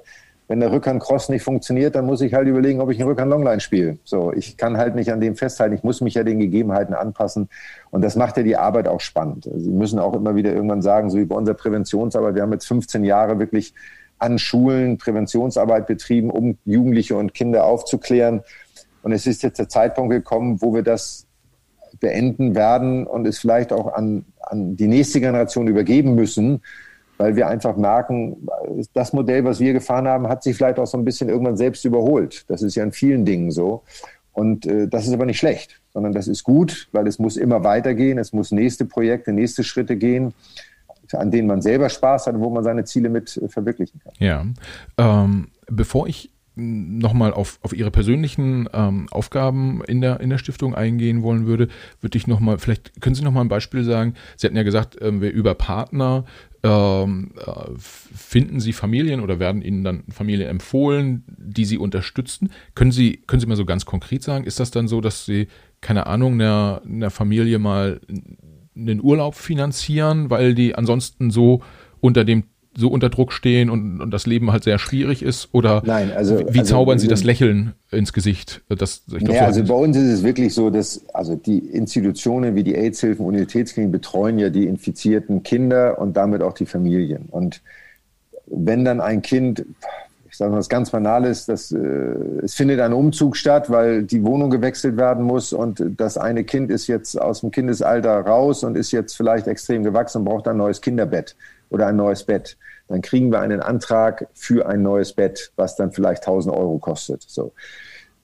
A: wenn der Rückhand-Cross nicht funktioniert, dann muss ich halt überlegen, ob ich einen Rückhand-Longline spiele. So, ich kann halt nicht an dem festhalten. Ich muss mich ja den Gegebenheiten anpassen. Und das macht ja die Arbeit auch spannend. Sie müssen auch immer wieder irgendwann sagen, so wie bei unserer Präventionsarbeit, wir haben jetzt 15 Jahre wirklich an Schulen Präventionsarbeit betrieben, um Jugendliche und Kinder aufzuklären. Und es ist jetzt der Zeitpunkt gekommen, wo wir das beenden werden und es vielleicht auch an, an die nächste Generation übergeben müssen, weil wir einfach merken, das Modell, was wir gefahren haben, hat sich vielleicht auch so ein bisschen irgendwann selbst überholt. Das ist ja in vielen Dingen so. Und äh, das ist aber nicht schlecht, sondern das ist gut, weil es muss immer weitergehen. Es muss nächste Projekte, nächste Schritte gehen, an denen man selber Spaß hat und wo man seine Ziele mit äh, verwirklichen kann.
B: Ja. Ähm, bevor ich nochmal auf, auf Ihre persönlichen ähm, Aufgaben in der, in der Stiftung eingehen wollen würde, würde ich nochmal, vielleicht können Sie nochmal ein Beispiel sagen. Sie hatten ja gesagt, ähm, wir über Partner finden Sie Familien oder werden Ihnen dann Familien empfohlen, die Sie unterstützen? Können Sie, können Sie mal so ganz konkret sagen, ist das dann so, dass Sie, keine Ahnung, einer, einer Familie mal einen Urlaub finanzieren, weil die ansonsten so unter dem so unter Druck stehen und, und das Leben halt sehr schwierig ist? Oder
A: Nein, also,
B: wie also, zaubern Sie das Lächeln ins Gesicht? Das,
A: ich glaub, naja, also bei uns ist es wirklich so, dass also die Institutionen wie die AIDS-Hilfen, Universitätskliniken betreuen ja die infizierten Kinder und damit auch die Familien. Und wenn dann ein Kind, ich sage mal was ganz Banales, dass, äh, es findet ein Umzug statt, weil die Wohnung gewechselt werden muss und das eine Kind ist jetzt aus dem Kindesalter raus und ist jetzt vielleicht extrem gewachsen und braucht ein neues Kinderbett oder ein neues Bett. Dann kriegen wir einen Antrag für ein neues Bett, was dann vielleicht 1000 Euro kostet. So.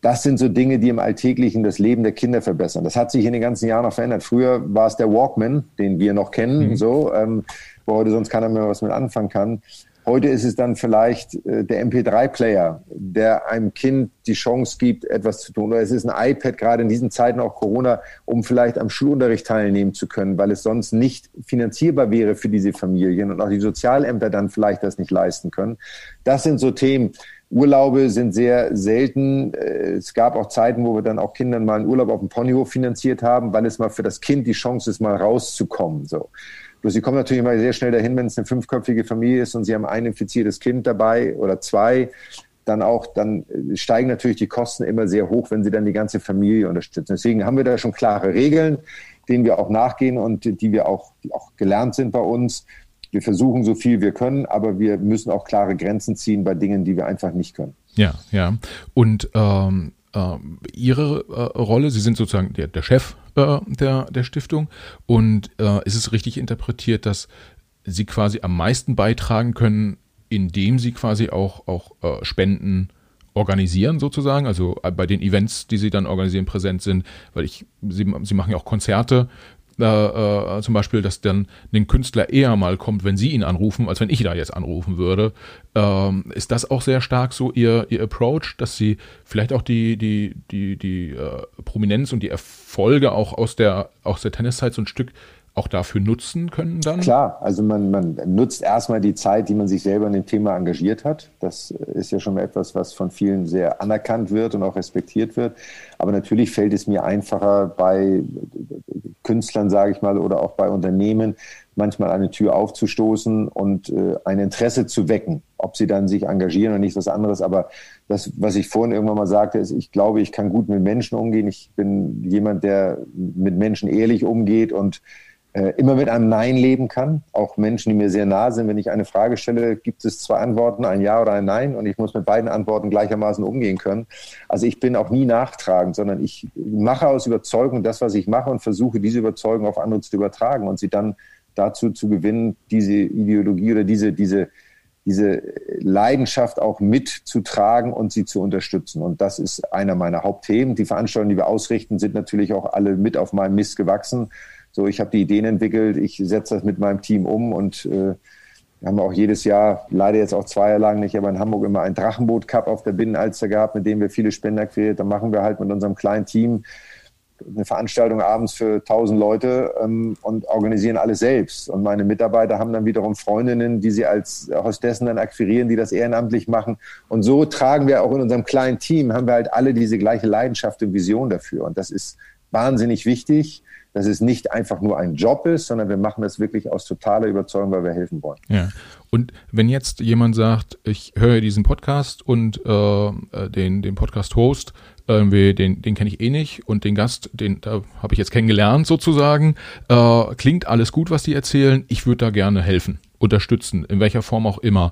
A: Das sind so Dinge, die im Alltäglichen das Leben der Kinder verbessern. Das hat sich in den ganzen Jahren noch verändert. Früher war es der Walkman, den wir noch kennen, mhm. so, ähm, wo heute sonst keiner mehr was mit anfangen kann. Heute ist es dann vielleicht äh, der MP3-Player, der einem Kind die Chance gibt, etwas zu tun. Oder es ist ein iPad, gerade in diesen Zeiten auch Corona, um vielleicht am Schulunterricht teilnehmen zu können, weil es sonst nicht finanzierbar wäre für diese Familien und auch die Sozialämter dann vielleicht das nicht leisten können. Das sind so Themen. Urlaube sind sehr selten. Äh, es gab auch Zeiten, wo wir dann auch Kindern mal einen Urlaub auf dem Ponyhof finanziert haben, weil es mal für das Kind die Chance ist, mal rauszukommen. So. Bloß sie kommen natürlich immer sehr schnell dahin, wenn es eine fünfköpfige Familie ist und sie haben ein infiziertes Kind dabei oder zwei, dann auch, dann steigen natürlich die Kosten immer sehr hoch, wenn sie dann die ganze Familie unterstützen. Deswegen haben wir da schon klare Regeln, denen wir auch nachgehen und die wir auch, die auch gelernt sind bei uns. Wir versuchen so viel wir können, aber wir müssen auch klare Grenzen ziehen bei Dingen, die wir einfach nicht können.
B: Ja, ja. Und ähm, äh, Ihre äh, Rolle, Sie sind sozusagen der, der Chef äh, der, der Stiftung. Und äh, ist es richtig interpretiert, dass Sie quasi am meisten beitragen können, indem sie quasi auch, auch äh, Spenden organisieren sozusagen, also äh, bei den Events, die sie dann organisieren, präsent sind, weil ich, sie, sie machen ja auch Konzerte, äh, äh, zum Beispiel, dass dann ein Künstler eher mal kommt, wenn sie ihn anrufen, als wenn ich da jetzt anrufen würde. Ähm, ist das auch sehr stark so ihr, ihr Approach, dass sie vielleicht auch die, die, die, die äh, Prominenz und die Erfolge auch aus der, aus der Tenniszeit so ein Stück auch dafür nutzen können dann?
A: Klar, also man, man nutzt erstmal die Zeit, die man sich selber in dem Thema engagiert hat. Das ist ja schon etwas, was von vielen sehr anerkannt wird und auch respektiert wird. Aber natürlich fällt es mir einfacher bei Künstlern, sage ich mal, oder auch bei Unternehmen, manchmal eine Tür aufzustoßen und äh, ein Interesse zu wecken. Ob sie dann sich engagieren oder nicht, was anderes. Aber das, was ich vorhin irgendwann mal sagte, ist, ich glaube, ich kann gut mit Menschen umgehen. Ich bin jemand, der mit Menschen ehrlich umgeht und äh, immer mit einem Nein leben kann. Auch Menschen, die mir sehr nahe sind, wenn ich eine Frage stelle, gibt es zwei Antworten, ein Ja oder ein Nein und ich muss mit beiden Antworten gleichermaßen umgehen können. Also ich bin auch nie nachtragend, sondern ich mache aus Überzeugung das, was ich mache und versuche diese Überzeugung auf andere zu übertragen und sie dann dazu zu gewinnen, diese Ideologie oder diese, diese, diese Leidenschaft auch mitzutragen und sie zu unterstützen. Und das ist einer meiner Hauptthemen. Die Veranstaltungen, die wir ausrichten, sind natürlich auch alle mit auf meinem Mist gewachsen. So, ich habe die Ideen entwickelt, ich setze das mit meinem Team um und äh, wir haben auch jedes Jahr, leider jetzt auch zwei Jahre lang nicht, aber in Hamburg immer einen Drachenboot-Cup auf der Binnenalster gehabt, mit dem wir viele Spender akquiriert. Da machen wir halt mit unserem kleinen Team eine Veranstaltung abends für 1000 Leute ähm, und organisieren alles selbst. Und meine Mitarbeiter haben dann wiederum Freundinnen, die sie als Hostessen dann akquirieren, die das ehrenamtlich machen. Und so tragen wir auch in unserem kleinen Team, haben wir halt alle diese gleiche Leidenschaft und Vision dafür. Und das ist wahnsinnig wichtig dass es nicht einfach nur ein Job ist, sondern wir machen das wirklich aus totaler Überzeugung, weil wir helfen wollen.
B: Ja. Und wenn jetzt jemand sagt, ich höre diesen Podcast und äh, äh den, den Podcast-Host, irgendwie, den, den kenne ich eh nicht und den Gast, den habe ich jetzt kennengelernt sozusagen, äh, klingt alles gut, was die erzählen, ich würde da gerne helfen, unterstützen, in welcher Form auch immer.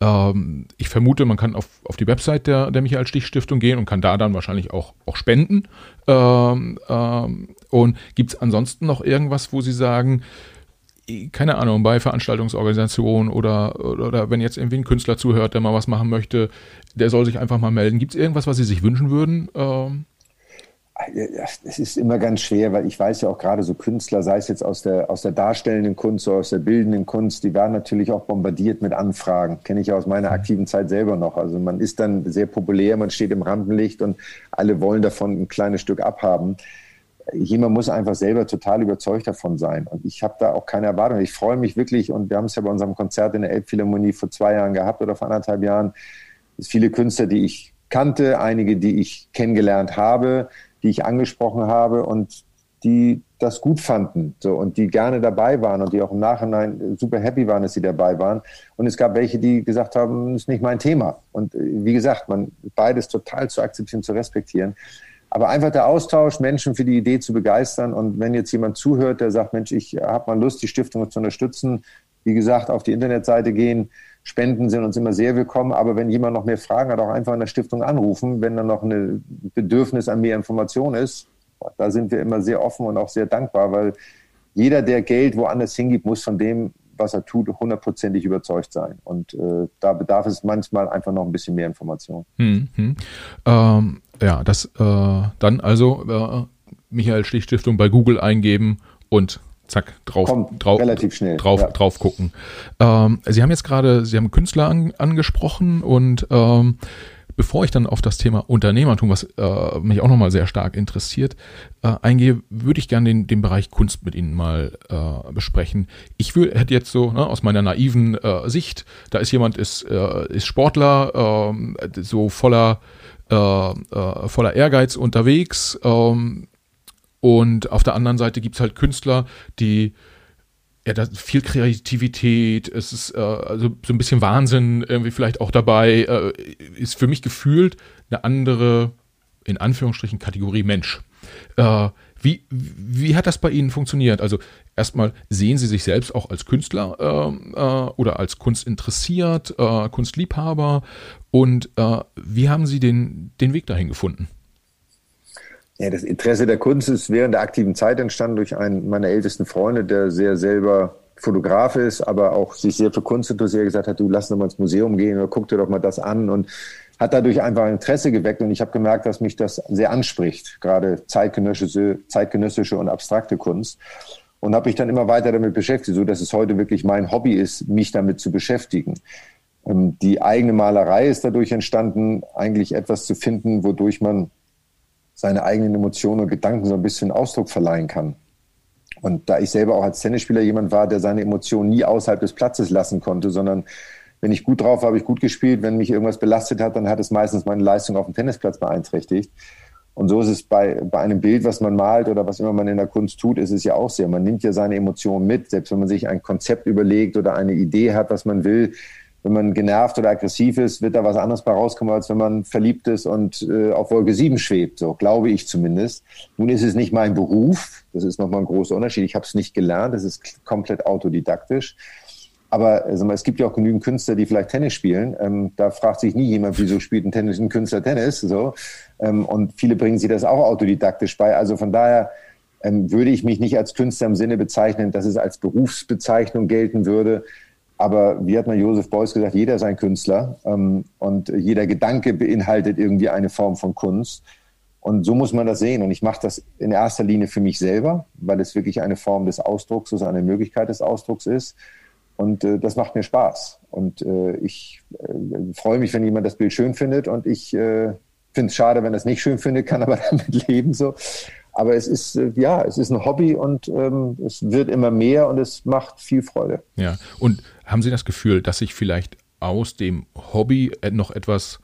B: Ähm, ich vermute, man kann auf, auf die Website der, der Michael Stich Stiftung gehen und kann da dann wahrscheinlich auch, auch spenden. Ähm, ähm, und gibt es ansonsten noch irgendwas, wo Sie sagen, keine Ahnung, bei Veranstaltungsorganisationen oder, oder, wenn jetzt irgendwie ein Künstler zuhört, der mal was machen möchte, der soll sich einfach mal melden. Gibt es irgendwas, was Sie sich wünschen würden? Ähm?
A: Es ist immer ganz schwer, weil ich weiß ja auch gerade so Künstler, sei es jetzt aus der, aus der darstellenden Kunst oder aus der bildenden Kunst, die werden natürlich auch bombardiert mit Anfragen. Kenne ich ja aus meiner aktiven Zeit selber noch. Also man ist dann sehr populär, man steht im Rampenlicht und alle wollen davon ein kleines Stück abhaben. Jemand muss einfach selber total überzeugt davon sein. Und ich habe da auch keine Erwartung. Ich freue mich wirklich, und wir haben es ja bei unserem Konzert in der Elbphilharmonie vor zwei Jahren gehabt oder vor anderthalb Jahren, viele Künstler, die ich kannte, einige, die ich kennengelernt habe, die ich angesprochen habe und die das gut fanden so, und die gerne dabei waren und die auch im Nachhinein super happy waren, dass sie dabei waren. Und es gab welche, die gesagt haben, das ist nicht mein Thema. Und äh, wie gesagt, man beides total zu akzeptieren, zu respektieren. Aber einfach der Austausch, Menschen für die Idee zu begeistern. Und wenn jetzt jemand zuhört, der sagt, Mensch, ich habe mal Lust, die Stiftung zu unterstützen, wie gesagt, auf die Internetseite gehen, Spenden sind uns immer sehr willkommen, aber wenn jemand noch mehr Fragen hat, auch einfach in der Stiftung anrufen, wenn dann noch ein Bedürfnis an mehr Information ist. Da sind wir immer sehr offen und auch sehr dankbar, weil jeder, der Geld woanders hingibt, muss von dem, was er tut, hundertprozentig überzeugt sein. Und äh, da bedarf es manchmal einfach noch ein bisschen mehr Information.
B: Hm, hm. Ähm, ja, das äh, dann also äh, Michael Stich Stiftung bei Google eingeben und zack, drauf,
A: Kommt
B: drauf,
A: relativ schnell.
B: drauf, ja. drauf gucken. Ähm, Sie haben jetzt gerade, Sie haben Künstler an, angesprochen und ähm, bevor ich dann auf das Thema Unternehmertum, was äh, mich auch nochmal sehr stark interessiert, äh, eingehe, würde ich gerne den, den Bereich Kunst mit Ihnen mal äh, besprechen. Ich will, hätte jetzt so ne, aus meiner naiven äh, Sicht, da ist jemand, ist, äh, ist Sportler, äh, so voller, voller Ehrgeiz unterwegs, ähm, und auf der anderen Seite gibt es halt Künstler, die ja, da viel Kreativität, es ist äh, also so ein bisschen Wahnsinn irgendwie vielleicht auch dabei, äh, ist für mich gefühlt eine andere, in Anführungsstrichen, Kategorie Mensch. Äh, wie, wie hat das bei Ihnen funktioniert? Also erstmal sehen Sie sich selbst auch als Künstler äh, äh, oder als Kunstinteressiert, äh, Kunstliebhaber und äh, wie haben Sie den, den Weg dahin gefunden?
A: Ja, das Interesse der Kunst ist während der aktiven Zeit entstanden durch einen meiner ältesten Freunde, der sehr selber Fotograf ist, aber auch sich sehr für Kunst interessiert, gesagt hat, du lass doch mal ins Museum gehen oder guck dir doch mal das an und hat dadurch einfach Interesse geweckt und ich habe gemerkt, dass mich das sehr anspricht, gerade zeitgenössische, zeitgenössische und abstrakte Kunst und habe mich dann immer weiter damit beschäftigt, so dass es heute wirklich mein Hobby ist, mich damit zu beschäftigen. Ähm, die eigene Malerei ist dadurch entstanden, eigentlich etwas zu finden, wodurch man seine eigenen Emotionen und Gedanken so ein bisschen Ausdruck verleihen kann. Und da ich selber auch als Tennisspieler jemand war, der seine Emotionen nie außerhalb des Platzes lassen konnte, sondern wenn ich gut drauf war, habe ich gut gespielt. Wenn mich irgendwas belastet hat, dann hat es meistens meine Leistung auf dem Tennisplatz beeinträchtigt. Und so ist es bei, bei einem Bild, was man malt oder was immer man in der Kunst tut, ist es ja auch sehr. Man nimmt ja seine Emotionen mit. Selbst wenn man sich ein Konzept überlegt oder eine Idee hat, was man will, wenn man genervt oder aggressiv ist, wird da was anderes bei rauskommen, als wenn man verliebt ist und äh, auf Wolke 7 schwebt. So glaube ich zumindest. Nun ist es nicht mein Beruf. Das ist nochmal ein großer Unterschied. Ich habe es nicht gelernt. Das ist komplett autodidaktisch. Aber also, es gibt ja auch genügend Künstler, die vielleicht Tennis spielen. Ähm, da fragt sich nie jemand, wieso spielt ein, Tennis, ein Künstler Tennis. So. Ähm, und viele bringen sich das auch autodidaktisch bei. Also von daher ähm, würde ich mich nicht als Künstler im Sinne bezeichnen, dass es als Berufsbezeichnung gelten würde. Aber wie hat man Josef Beuys gesagt, jeder ist ein Künstler ähm, und jeder Gedanke beinhaltet irgendwie eine Form von Kunst. Und so muss man das sehen. Und ich mache das in erster Linie für mich selber, weil es wirklich eine Form des Ausdrucks, also eine Möglichkeit des Ausdrucks ist. Und äh, das macht mir Spaß. Und äh, ich äh, freue mich, wenn jemand das Bild schön findet. Und ich äh, finde es schade, wenn er es nicht schön findet, kann aber damit leben so. Aber es ist, äh, ja, es ist ein Hobby und ähm, es wird immer mehr und es macht viel Freude.
B: Ja, und haben Sie das Gefühl, dass sich vielleicht aus dem Hobby noch etwas,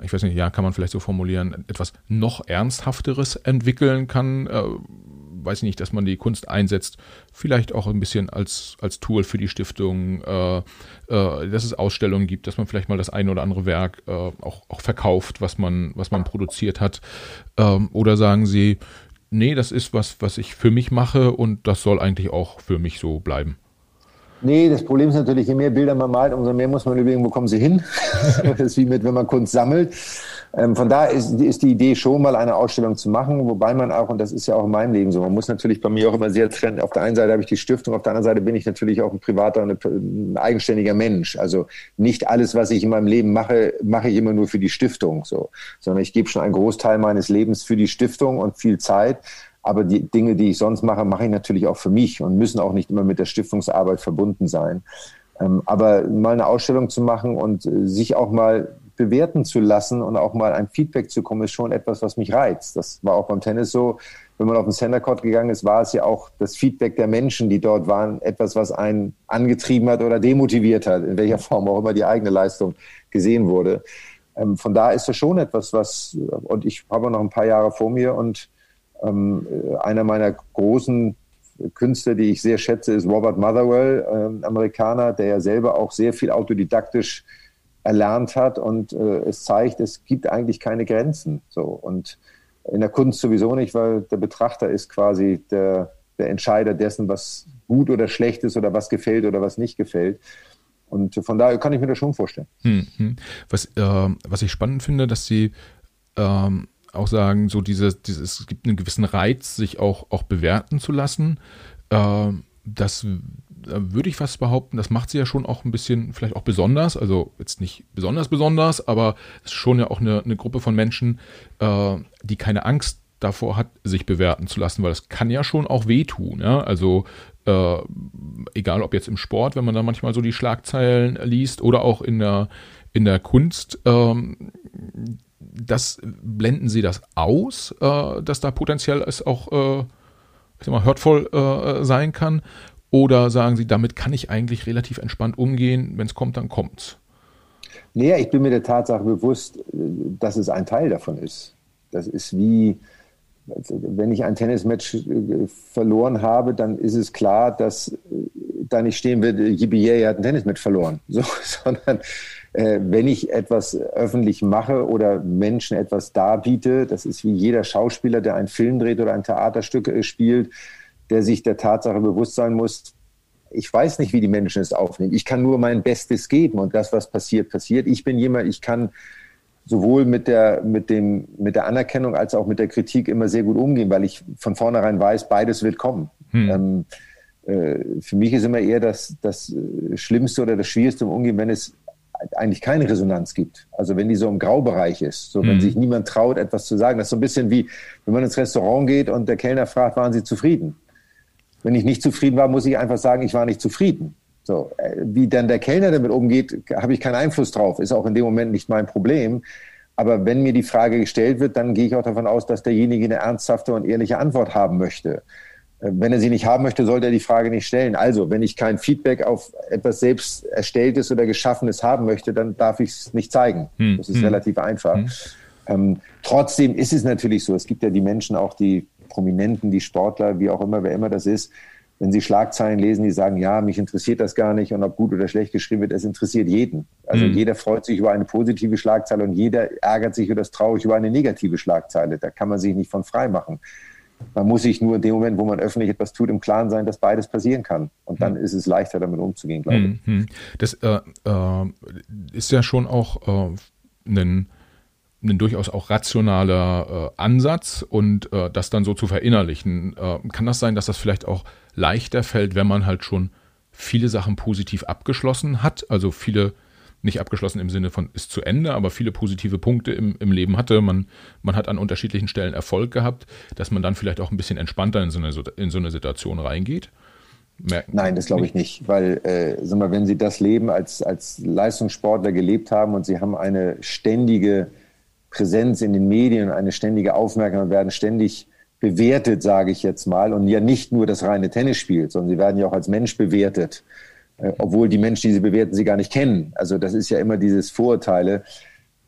B: ich weiß nicht, ja, kann man vielleicht so formulieren, etwas noch Ernsthafteres entwickeln kann? Äh, weiß ich nicht, dass man die Kunst einsetzt, vielleicht auch ein bisschen als, als Tool für die Stiftung, äh, äh, dass es Ausstellungen gibt, dass man vielleicht mal das eine oder andere Werk äh, auch, auch verkauft, was man, was man produziert hat. Ähm, oder sagen Sie, nee, das ist was, was ich für mich mache und das soll eigentlich auch für mich so bleiben.
A: Nee, das Problem ist natürlich, je mehr Bilder man malt, umso mehr muss man überlegen, wo kommen sie hin. das ist wie mit, wenn man Kunst sammelt. Ähm, von daher ist, ist, die Idee schon mal eine Ausstellung zu machen, wobei man auch, und das ist ja auch in meinem Leben so, man muss natürlich bei mir auch immer sehr trennen. Auf der einen Seite habe ich die Stiftung, auf der anderen Seite bin ich natürlich auch ein privater, ein, ein eigenständiger Mensch. Also nicht alles, was ich in meinem Leben mache, mache ich immer nur für die Stiftung, so, sondern ich gebe schon einen Großteil meines Lebens für die Stiftung und viel Zeit. Aber die Dinge, die ich sonst mache, mache ich natürlich auch für mich und müssen auch nicht immer mit der Stiftungsarbeit verbunden sein. Ähm, aber mal eine Ausstellung zu machen und äh, sich auch mal bewerten zu lassen und auch mal ein Feedback zu kommen, ist schon etwas, was mich reizt. Das war auch beim Tennis so. Wenn man auf den Center Court gegangen ist, war es ja auch das Feedback der Menschen, die dort waren, etwas, was einen angetrieben hat oder demotiviert hat, in welcher Form auch immer die eigene Leistung gesehen wurde. Ähm, von da ist das schon etwas, was, und ich habe noch ein paar Jahre vor mir und ähm, einer meiner großen Künstler, die ich sehr schätze, ist Robert Motherwell, äh, Amerikaner, der ja selber auch sehr viel autodidaktisch erlernt hat und äh, es zeigt, es gibt eigentlich keine Grenzen. So und in der Kunst sowieso nicht, weil der Betrachter ist quasi der, der Entscheider dessen, was gut oder schlecht ist oder was gefällt oder was nicht gefällt. Und von daher kann ich mir das schon vorstellen. Hm, hm.
B: Was, äh, was ich spannend finde, dass Sie ähm, auch sagen, so dieses, dieses, es gibt einen gewissen Reiz, sich auch, auch bewerten zu lassen. Äh, das würde ich fast behaupten, das macht sie ja schon auch ein bisschen, vielleicht auch besonders, also jetzt nicht besonders besonders, aber es ist schon ja auch eine, eine Gruppe von Menschen, äh, die keine Angst davor hat, sich bewerten zu lassen, weil das kann ja schon auch wehtun. Ja? Also äh, egal ob jetzt im Sport, wenn man da manchmal so die Schlagzeilen liest oder auch in der, in der Kunst, ähm, das blenden sie das aus, äh, dass da potenziell es auch äh, ich sag mal, hurtvoll äh, sein kann? Oder sagen Sie, damit kann ich eigentlich relativ entspannt umgehen, wenn es kommt, dann kommt's?
A: Naja, ich bin mir der Tatsache bewusst, dass es ein Teil davon ist. Das ist wie, wenn ich ein Tennismatch äh, verloren habe, dann ist es klar, dass äh, da nicht stehen wird, Yippie, hat ein Tennismatch verloren, so, sondern äh, wenn ich etwas öffentlich mache oder Menschen etwas darbiete, das ist wie jeder Schauspieler, der einen Film dreht oder ein Theaterstück äh, spielt, der sich der Tatsache bewusst sein muss, ich weiß nicht, wie die Menschen es aufnehmen. Ich kann nur mein Bestes geben und das, was passiert, passiert. Ich bin jemand, ich kann sowohl mit der, mit dem, mit der Anerkennung als auch mit der Kritik immer sehr gut umgehen, weil ich von vornherein weiß, beides wird kommen. Hm. Ähm, äh, für mich ist immer eher das, das Schlimmste oder das Schwierigste im Umgehen, wenn es eigentlich keine Resonanz gibt. Also wenn die so im Graubereich ist, so wenn mhm. sich niemand traut, etwas zu sagen. Das ist so ein bisschen wie, wenn man ins Restaurant geht und der Kellner fragt, waren Sie zufrieden? Wenn ich nicht zufrieden war, muss ich einfach sagen, ich war nicht zufrieden. So, äh, wie dann der Kellner damit umgeht, habe ich keinen Einfluss drauf. Ist auch in dem Moment nicht mein Problem. Aber wenn mir die Frage gestellt wird, dann gehe ich auch davon aus, dass derjenige eine ernsthafte und ehrliche Antwort haben möchte. Wenn er sie nicht haben möchte, sollte er die Frage nicht stellen. Also, wenn ich kein Feedback auf etwas selbst erstelltes oder geschaffenes haben möchte, dann darf ich es nicht zeigen. Hm. Das ist hm. relativ einfach. Hm. Ähm, trotzdem ist es natürlich so, es gibt ja die Menschen, auch die Prominenten, die Sportler, wie auch immer, wer immer das ist, wenn sie Schlagzeilen lesen, die sagen, ja, mich interessiert das gar nicht und ob gut oder schlecht geschrieben wird, es interessiert jeden. Also mhm. jeder freut sich über eine positive Schlagzeile und jeder ärgert sich oder ist traurig über eine negative Schlagzeile. Da kann man sich nicht von frei machen. Man muss sich nur in dem Moment, wo man öffentlich etwas tut, im Klaren sein, dass beides passieren kann. Und dann mhm. ist es leichter, damit umzugehen, glaube ich. Mhm.
B: Das äh, äh, ist ja schon auch äh, ein ein durchaus auch rationaler äh, Ansatz und äh, das dann so zu verinnerlichen. Äh, kann das sein, dass das vielleicht auch leichter fällt, wenn man halt schon viele Sachen positiv abgeschlossen hat, also viele nicht abgeschlossen im Sinne von ist zu Ende, aber viele positive Punkte im, im Leben hatte. Man, man hat an unterschiedlichen Stellen Erfolg gehabt, dass man dann vielleicht auch ein bisschen entspannter in so eine, in so eine Situation reingeht.
A: Merken Nein, das glaube ich nicht, weil äh, sag mal, wenn Sie das Leben als, als Leistungssportler gelebt haben und Sie haben eine ständige Präsenz in den Medien, eine ständige Aufmerksamkeit, werden ständig bewertet, sage ich jetzt mal, und ja nicht nur das reine Tennisspiel, sondern sie werden ja auch als Mensch bewertet, äh, obwohl die Menschen, die sie bewerten, sie gar nicht kennen. Also das ist ja immer dieses Vorurteile.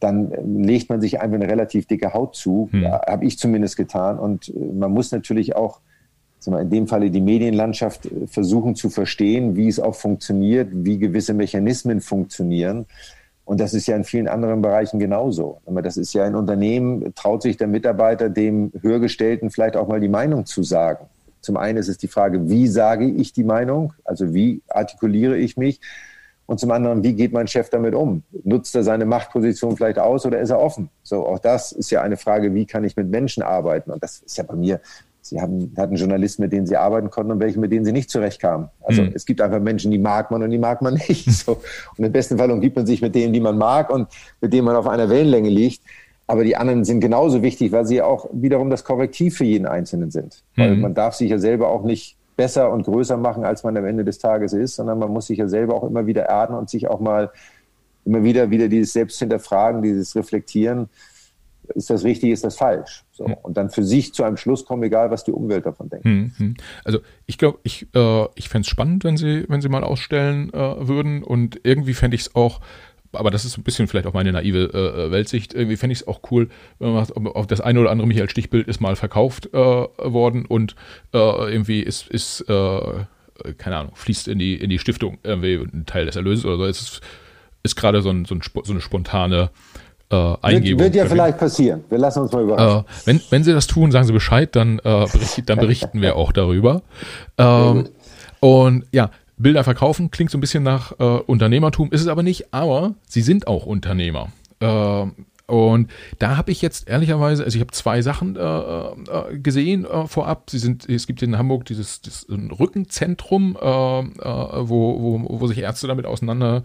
A: Dann äh, legt man sich einfach eine relativ dicke Haut zu, hm. habe ich zumindest getan. Und äh, man muss natürlich auch in dem Falle die Medienlandschaft versuchen zu verstehen, wie es auch funktioniert, wie gewisse Mechanismen funktionieren. Und das ist ja in vielen anderen Bereichen genauso. Das ist ja ein Unternehmen, traut sich der Mitarbeiter dem Höhergestellten vielleicht auch mal die Meinung zu sagen. Zum einen ist es die Frage, wie sage ich die Meinung? Also wie artikuliere ich mich? Und zum anderen, wie geht mein Chef damit um? Nutzt er seine Machtposition vielleicht aus oder ist er offen? So, auch das ist ja eine Frage, wie kann ich mit Menschen arbeiten? Und das ist ja bei mir Sie haben, hatten Journalisten, mit denen Sie arbeiten konnten und welche, mit denen Sie nicht zurechtkamen. Also mhm. es gibt einfach Menschen, die mag man und die mag man nicht. So. Und im besten Fall umgibt man sich mit denen, die man mag und mit denen man auf einer Wellenlänge liegt. Aber die anderen sind genauso wichtig, weil sie auch wiederum das Korrektiv für jeden Einzelnen sind. Mhm. Weil man darf sich ja selber auch nicht besser und größer machen, als man am Ende des Tages ist, sondern man muss sich ja selber auch immer wieder erden und sich auch mal immer wieder wieder dieses Selbsthinterfragen, dieses Reflektieren ist das richtig, ist das falsch. So. Und dann für sich zu einem Schluss kommen, egal was die Umwelt davon denkt. Hm, hm.
B: Also ich glaube, ich, äh, ich fände es spannend, wenn sie, wenn sie mal ausstellen äh, würden. Und irgendwie fände ich es auch, aber das ist ein bisschen vielleicht auch meine naive äh, Weltsicht, irgendwie fände ich es auch cool, wenn man sagt, auf das eine oder andere Michael Stichbild ist mal verkauft äh, worden und äh, irgendwie ist, ist äh, keine Ahnung, fließt in die, in die Stiftung irgendwie ein Teil des Erlöses oder so. Es ist, ist gerade so, ein, so, ein, so eine spontane äh, Eingebung.
A: Wird, wird ja vielleicht passieren. Wir lassen uns mal überraschen.
B: Äh, wenn, wenn Sie das tun, sagen Sie Bescheid, dann, äh, bericht, dann berichten wir auch darüber. Ähm, und ja, Bilder verkaufen klingt so ein bisschen nach äh, Unternehmertum, ist es aber nicht, aber Sie sind auch Unternehmer. Äh, und da habe ich jetzt ehrlicherweise, also ich habe zwei Sachen äh, äh, gesehen äh, vorab. Sie sind, es gibt in Hamburg dieses, dieses Rückenzentrum, äh, wo, wo, wo sich Ärzte damit auseinander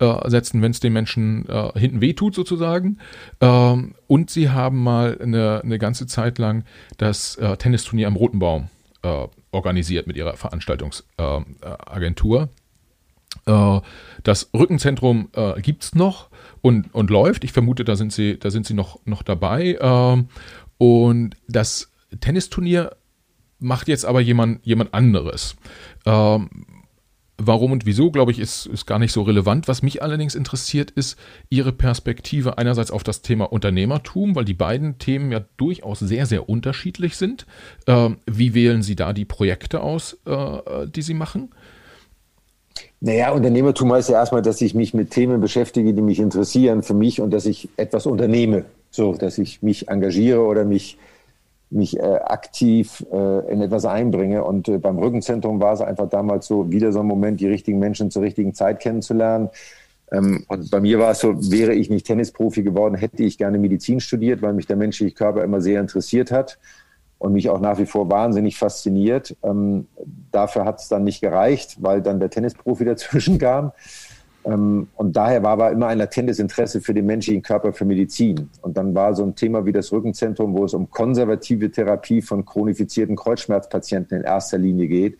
B: äh, wenn es den Menschen äh, hinten wehtut sozusagen. Ähm, und sie haben mal eine, eine ganze Zeit lang das äh, Tennisturnier am Roten Baum äh, organisiert mit ihrer Veranstaltungsagentur. Äh, das Rückenzentrum äh, gibt es noch und, und läuft. Ich vermute, da sind sie, da sind sie noch, noch dabei. Ähm, und das Tennisturnier macht jetzt aber jemand, jemand anderes. Ähm, Warum und wieso, glaube ich, ist, ist gar nicht so relevant. Was mich allerdings interessiert, ist Ihre Perspektive einerseits auf das Thema Unternehmertum, weil die beiden Themen ja durchaus sehr, sehr unterschiedlich sind. Ähm, wie wählen Sie da die Projekte aus, äh, die Sie machen?
A: Naja, Unternehmertum heißt ja erstmal, dass ich mich mit Themen beschäftige, die mich interessieren für mich und dass ich etwas unternehme. So, dass ich mich engagiere oder mich mich äh, aktiv äh, in etwas einbringe. Und äh, beim Rückenzentrum war es einfach damals so, wieder so ein Moment, die richtigen Menschen zur richtigen Zeit kennenzulernen. Ähm, und bei mir war es so, wäre ich nicht Tennisprofi geworden, hätte ich gerne Medizin studiert, weil mich der menschliche Körper immer sehr interessiert hat. und mich auch nach wie vor wahnsinnig fasziniert. Ähm, dafür hat es dann nicht gereicht, weil dann der Tennisprofi dazwischen kam. Ähm, und daher war aber immer ein latentes Interesse für den menschlichen Körper, für Medizin. Und dann war so ein Thema wie das Rückenzentrum, wo es um konservative Therapie von chronifizierten Kreuzschmerzpatienten in erster Linie geht,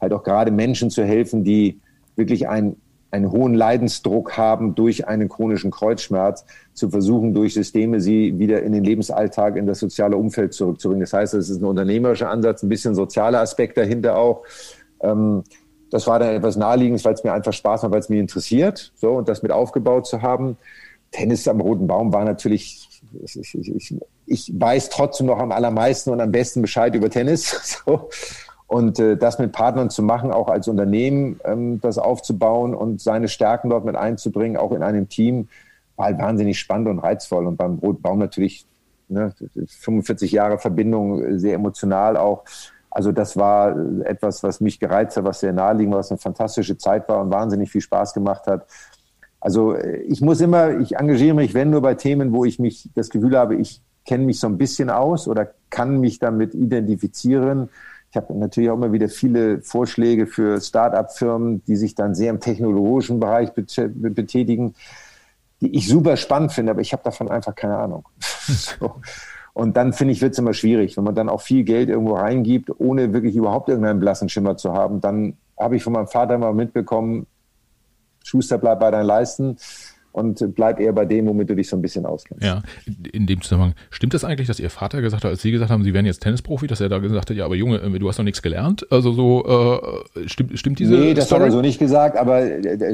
A: halt auch gerade Menschen zu helfen, die wirklich ein einen hohen Leidensdruck haben durch einen chronischen Kreuzschmerz, zu versuchen, durch Systeme sie wieder in den Lebensalltag, in das soziale Umfeld zurückzubringen. Das heißt, es ist ein unternehmerischer Ansatz, ein bisschen sozialer Aspekt dahinter auch. Das war dann etwas naheliegendes, weil es mir einfach Spaß macht, weil es mich interessiert, so und das mit aufgebaut zu haben. Tennis am Roten Baum war natürlich, ich, ich, ich, ich weiß trotzdem noch am allermeisten und am besten Bescheid über Tennis. So. Und äh, das mit Partnern zu machen, auch als Unternehmen ähm, das aufzubauen und seine Stärken dort mit einzubringen, auch in einem Team, war halt wahnsinnig spannend und reizvoll. Und beim Rotbaum natürlich ne, 45 Jahre Verbindung, äh, sehr emotional auch. Also das war etwas, was mich gereizt hat, was sehr naheliegend war, was eine fantastische Zeit war und wahnsinnig viel Spaß gemacht hat. Also äh, ich muss immer, ich engagiere mich, wenn nur bei Themen, wo ich mich das Gefühl habe, ich kenne mich so ein bisschen aus oder kann mich damit identifizieren ich habe natürlich auch immer wieder viele Vorschläge für Start-up-Firmen, die sich dann sehr im technologischen Bereich betätigen, die ich super spannend finde, aber ich habe davon einfach keine Ahnung. so. Und dann finde ich, wird es immer schwierig. Wenn man dann auch viel Geld irgendwo reingibt, ohne wirklich überhaupt irgendeinen blassen Schimmer zu haben, dann habe ich von meinem Vater mal mitbekommen, Schuster bleibt bei deinen Leisten und bleib eher bei dem, womit du dich so ein bisschen auskennst.
B: Ja, in dem Zusammenhang, stimmt das eigentlich, dass Ihr Vater gesagt hat, als Sie gesagt haben, Sie wären jetzt Tennisprofi, dass er da gesagt hat, ja, aber Junge, äh, du hast noch nichts gelernt? Also so, äh, stimmt, stimmt diese
A: Nee, das Story? hat er so nicht gesagt, aber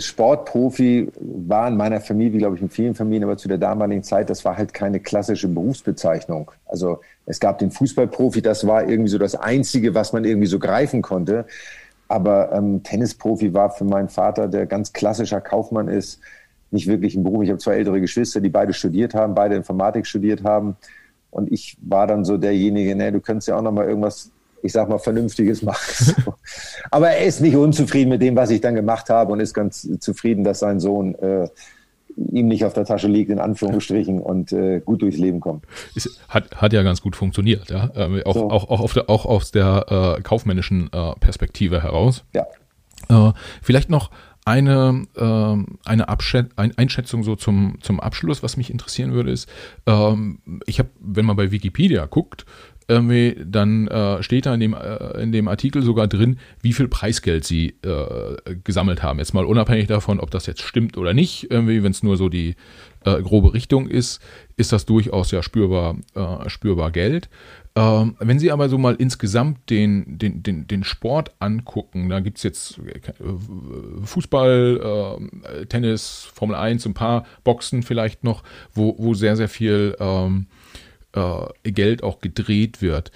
A: Sportprofi war in meiner Familie, glaube ich, in vielen Familien, aber zu der damaligen Zeit, das war halt keine klassische Berufsbezeichnung. Also es gab den Fußballprofi, das war irgendwie so das Einzige, was man irgendwie so greifen konnte. Aber ähm, Tennisprofi war für meinen Vater, der ganz klassischer Kaufmann ist, nicht wirklich einen Beruf. Ich habe zwei ältere Geschwister, die beide studiert haben, beide Informatik studiert haben. Und ich war dann so derjenige, ne, du könntest ja auch noch mal irgendwas, ich sag mal, Vernünftiges machen. Aber er ist nicht unzufrieden mit dem, was ich dann gemacht habe und ist ganz zufrieden, dass sein Sohn äh, ihm nicht auf der Tasche liegt, in Anführungsstrichen, und äh, gut durchs Leben kommt.
B: Ist, hat, hat ja ganz gut funktioniert, ja. Ähm, auch, so. auch, auch, auf der, auch aus der äh, kaufmännischen äh, Perspektive heraus.
A: Ja.
B: Äh, vielleicht noch eine, äh, eine ein Einschätzung so zum, zum Abschluss, was mich interessieren würde, ist, ähm, ich habe, wenn man bei Wikipedia guckt, irgendwie, dann äh, steht da in dem, äh, in dem Artikel sogar drin, wie viel Preisgeld sie äh, gesammelt haben. Jetzt mal unabhängig davon, ob das jetzt stimmt oder nicht, irgendwie, wenn es nur so die äh, grobe Richtung ist, ist das durchaus ja spürbar, äh, spürbar Geld. Ähm, wenn Sie aber so mal insgesamt den, den, den, den Sport angucken, da gibt es jetzt äh, Fußball, äh, Tennis, Formel 1, ein paar Boxen vielleicht noch, wo, wo sehr, sehr viel ähm, äh, Geld auch gedreht wird.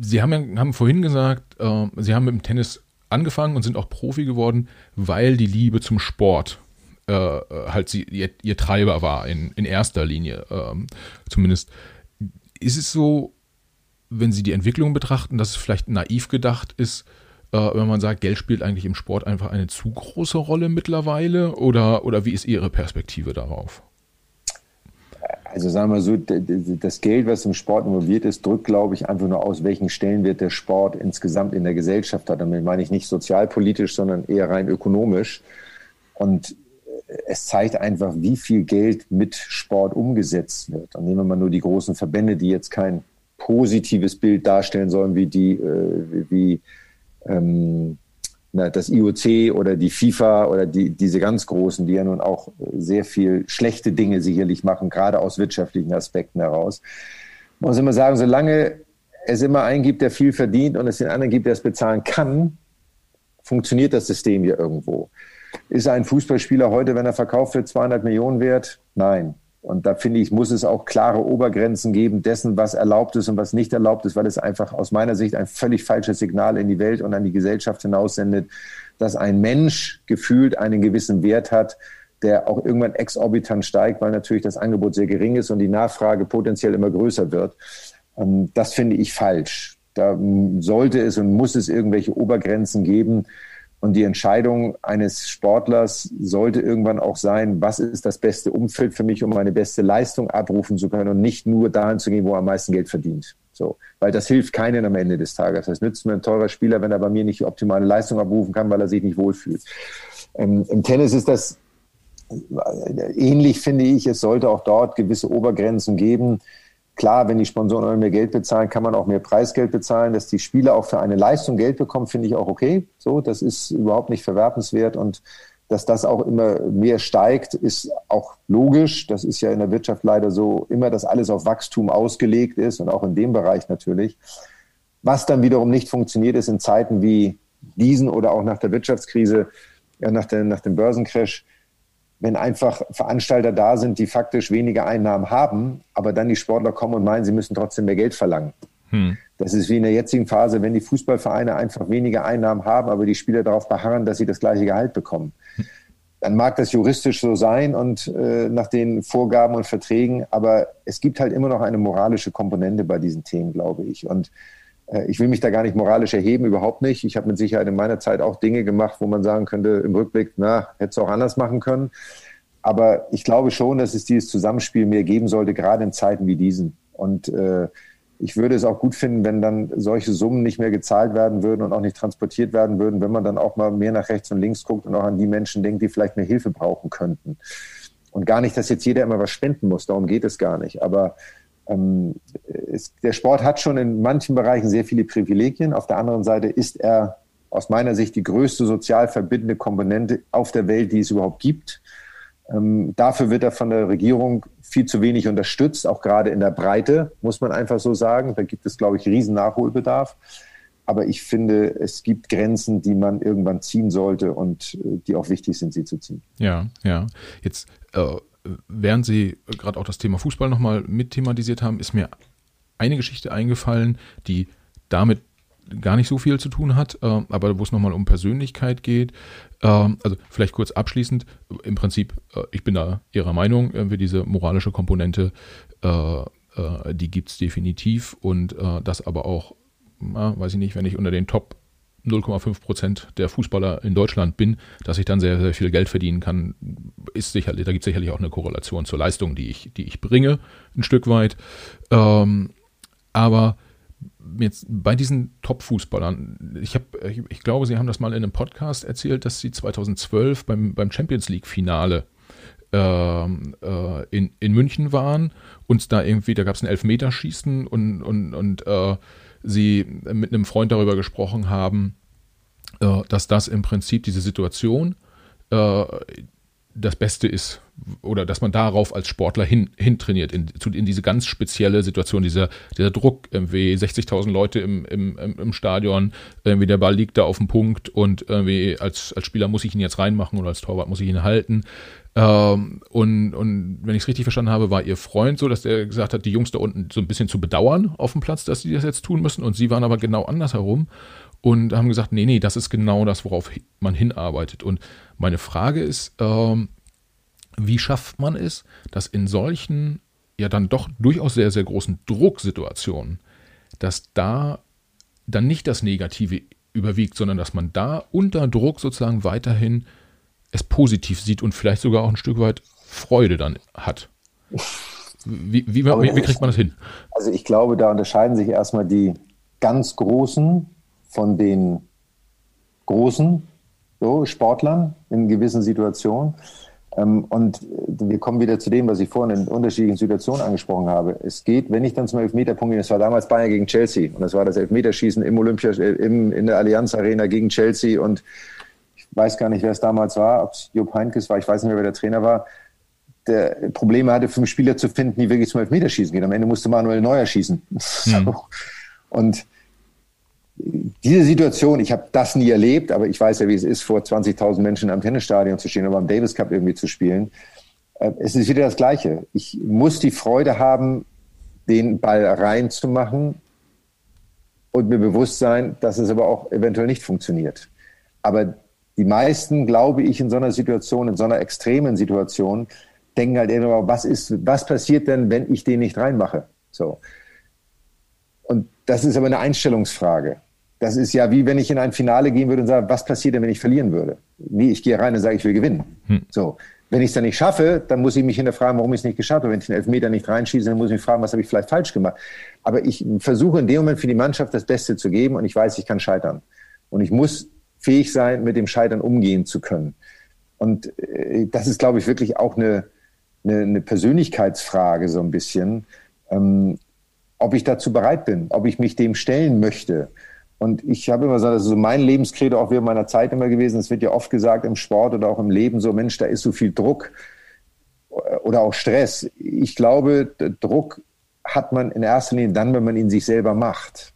B: Sie haben, haben vorhin gesagt, äh, Sie haben mit dem Tennis angefangen und sind auch Profi geworden, weil die Liebe zum Sport äh, halt sie, ihr, ihr, Treiber war in, in erster Linie. Ähm, zumindest ist es so, wenn Sie die Entwicklung betrachten, dass es vielleicht naiv gedacht ist, äh, wenn man sagt, Geld spielt eigentlich im Sport einfach eine zu große Rolle mittlerweile? Oder, oder wie ist Ihre Perspektive darauf?
A: Also sagen wir so, das Geld, was im Sport involviert ist, drückt, glaube ich, einfach nur aus, welchen Stellenwert der Sport insgesamt in der Gesellschaft hat. Damit meine ich nicht sozialpolitisch, sondern eher rein ökonomisch. Und es zeigt einfach, wie viel Geld mit Sport umgesetzt wird. Und nehmen wir mal nur die großen Verbände, die jetzt kein positives Bild darstellen sollen, wie die, äh, wie ähm, na, das IOC oder die FIFA oder die, diese ganz großen, die ja nun auch sehr viel schlechte Dinge sicherlich machen, gerade aus wirtschaftlichen Aspekten heraus. Man muss immer sagen, solange es immer einen gibt, der viel verdient und es den anderen gibt, der es bezahlen kann, funktioniert das System ja irgendwo. Ist ein Fußballspieler heute, wenn er verkauft wird, 200 Millionen wert? Nein. Und da finde ich, muss es auch klare Obergrenzen geben dessen, was erlaubt ist und was nicht erlaubt ist, weil es einfach aus meiner Sicht ein völlig falsches Signal in die Welt und an die Gesellschaft hinaussendet, dass ein Mensch gefühlt einen gewissen Wert hat, der auch irgendwann exorbitant steigt, weil natürlich das Angebot sehr gering ist und die Nachfrage potenziell immer größer wird. Ähm, das finde ich falsch. Da sollte es und muss es irgendwelche Obergrenzen geben, Und die Entscheidung eines Sportlers sollte irgendwann auch sein, was ist das beste Umfeld für mich, um meine beste Leistung abrufen zu können und nicht nur dahin zu gehen, wo er am meisten Geld verdient. So, weil das hilft keinen am Ende des Tages. Das nützt mir ein teurer Spieler, wenn er bei mir nicht die optimale Leistung abrufen kann, weil er sich nicht wohlfühlt. Ähm, Im Tennis ist das ähnlich, finde ich. Es sollte auch dort gewisse Obergrenzen geben. Klar, wenn die Sponsoren mehr Geld bezahlen, kann man auch mehr Preisgeld bezahlen. Dass die Spieler auch für eine Leistung Geld bekommen, finde ich auch okay. So, das ist überhaupt nicht verwerfenswert und dass das auch immer mehr steigt, ist auch logisch. Das ist ja in der Wirtschaft leider so immer, dass alles auf Wachstum ausgelegt ist und auch in dem Bereich natürlich. Was dann wiederum nicht funktioniert, ist in Zeiten wie diesen oder auch nach der Wirtschaftskrise, ja, nach, der, nach dem Börsencrash, wenn einfach Veranstalter da sind, die faktisch weniger Einnahmen haben, aber dann die Sportler kommen und meinen, sie müssen trotzdem mehr Geld verlangen. Hm. Das ist wie in der jetzigen Phase, wenn die Fußballvereine einfach weniger Einnahmen haben, aber die Spieler darauf beharren, dass sie das gleiche Gehalt bekommen. Dann mag das juristisch so sein und äh, nach den Vorgaben und Verträgen, aber es gibt halt immer noch eine moralische Komponente bei diesen Themen, glaube ich. Und ich will mich da gar nicht moralisch erheben, überhaupt nicht. Ich habe mit Sicherheit in meiner Zeit auch Dinge gemacht, wo man sagen könnte im Rückblick, na, hätte es auch anders machen können. Aber ich glaube schon, dass es dieses Zusammenspiel mehr geben sollte, gerade in Zeiten wie diesen. Und äh, ich würde es auch gut finden, wenn dann solche Summen nicht mehr gezahlt werden würden und auch nicht transportiert werden würden, wenn man dann auch mal mehr nach rechts und links guckt und auch an die Menschen denkt, die vielleicht mehr Hilfe brauchen könnten. Und gar nicht, dass jetzt jeder immer was spenden muss, darum geht es gar nicht. Aber ähm, es, der Sport hat schon in manchen Bereichen sehr viele Privilegien. Auf der anderen Seite ist er aus meiner Sicht die größte sozial verbindende Komponente auf der Welt, die es überhaupt gibt. Ähm, dafür wird er von der Regierung viel zu wenig unterstützt, auch gerade in der Breite, muss man einfach so sagen. Da gibt es, glaube ich, riesen Nachholbedarf. Aber ich finde, es gibt Grenzen, die man irgendwann ziehen sollte und äh, die auch wichtig sind, sie zu ziehen.
B: Ja, ja. Jetzt äh, während Sie gerade auch das Thema Fußball nochmal mit thematisiert haben, ist mir eine Geschichte eingefallen, die damit gar nicht so viel zu tun hat, äh, aber wo es nochmal um Persönlichkeit geht. Äh, also vielleicht kurz abschließend, im Prinzip, äh, ich bin da Ihrer Meinung, äh, wie diese moralische Komponente, äh, äh, die gibt es definitiv und das aber auch, weiß ich nicht, wenn ich unter den Top 0,5 Prozent der Fußballer in Deutschland bin, dass ich dann sehr, sehr viel Geld verdienen kann, ist sicherlich, da gibt es sicherlich auch eine Korrelation zur Leistung, die ich, die ich bringe, ein Stück weit. Ähm, aber jetzt bei diesen Top-Fußballern, ich, ich, ich, glaube, Sie haben das mal in einem Podcast erzählt, dass Sie 2012 beim, beim Champions League-Finale ähm, äh, in, in München waren und da irgendwie, da gab es ein Elfmeterschießen und, und, und äh, Sie mit einem Freund darüber gesprochen haben, äh, dass das im Prinzip diese Situation äh, das Beste ist oder dass man darauf als Sportler hin, hintrainiert, in, in diese ganz spezielle Situation, dieser, dieser Druck, irgendwie 60.000 Leute im, im, im Stadion, irgendwie der Ball liegt da auf dem Punkt und irgendwie als, als Spieler muss ich ihn jetzt reinmachen oder als Torwart muss ich ihn halten. Ähm, und, und wenn ich es richtig verstanden habe, war ihr Freund so, dass er gesagt hat, die Jungs da unten so ein bisschen zu bedauern auf dem Platz, dass sie das jetzt tun müssen und sie waren aber genau andersherum und haben gesagt, nee, nee, das ist genau das, worauf man hinarbeitet. Und meine Frage ist, ähm, wie schafft man es, dass in solchen ja dann doch durchaus sehr, sehr großen Drucksituationen, dass da dann nicht das Negative überwiegt, sondern dass man da unter Druck sozusagen weiterhin es positiv sieht und vielleicht sogar auch ein Stück weit Freude dann hat. Wie, wie, wie, wie kriegt man das hin?
A: Also ich glaube, da unterscheiden sich erstmal die ganz Großen von den großen so, Sportlern in gewissen Situationen. Ähm, und wir kommen wieder zu dem, was ich vorhin in unterschiedlichen Situationen angesprochen habe. Es geht, wenn ich dann zum Elfmeterpunkt gehe, das war damals Bayern gegen Chelsea und das war das Elfmeterschießen im Olympia, äh, im, in der Allianz Arena gegen Chelsea und weiß gar nicht, wer es damals war, ob es Jupp Heynckes war, ich weiß nicht mehr, wer der Trainer war, der Probleme hatte, fünf Spieler zu finden, die wirklich zum Elfmeterschießen gehen. Am Ende musste Manuel Neuer schießen. Hm. Und diese Situation, ich habe das nie erlebt, aber ich weiß ja, wie es ist, vor 20.000 Menschen am Tennisstadion zu stehen oder beim Davis Cup irgendwie zu spielen. Äh, es ist wieder das Gleiche. Ich muss die Freude haben, den Ball reinzumachen und mir bewusst sein, dass es aber auch eventuell nicht funktioniert. Aber die meisten, glaube ich, in so einer Situation, in so einer extremen Situation, denken halt immer, was ist, was passiert denn, wenn ich den nicht reinmache? So. Und das ist aber eine Einstellungsfrage. das ist ja wie wenn ich in ein Finale gehen würde und sage, was passiert denn, wenn ich verlieren würde? Nee, ich gehe rein und sage, ich will gewinnen. Hm. So. Wenn ich es dann nicht schaffe, dann muss ich mich hinterfragen, warum ich es nicht geschafft habe. Wenn ich den Elfmeter nicht reinschieße, dann muss ich mich fragen, was habe ich vielleicht falsch gemacht. Aber ich versuche in dem Moment für die Mannschaft das Beste zu geben und ich weiß, ich kann scheitern. Und ich muss fähig sein, mit dem Scheitern umgehen zu können. Und äh, das ist, glaube ich, wirklich auch eine, eine, eine Persönlichkeitsfrage so ein bisschen, ähm, ob ich dazu bereit bin, ob ich mich dem stellen möchte. Und ich habe immer gesagt, das ist so mein Lebenskredo auch während meiner Zeit immer gewesen. Es wird ja oft gesagt im Sport oder auch im Leben so, Mensch, da ist so viel Druck oder auch Stress. Ich glaube, Druck hat man in erster Linie dann, wenn man ihn sich selber macht.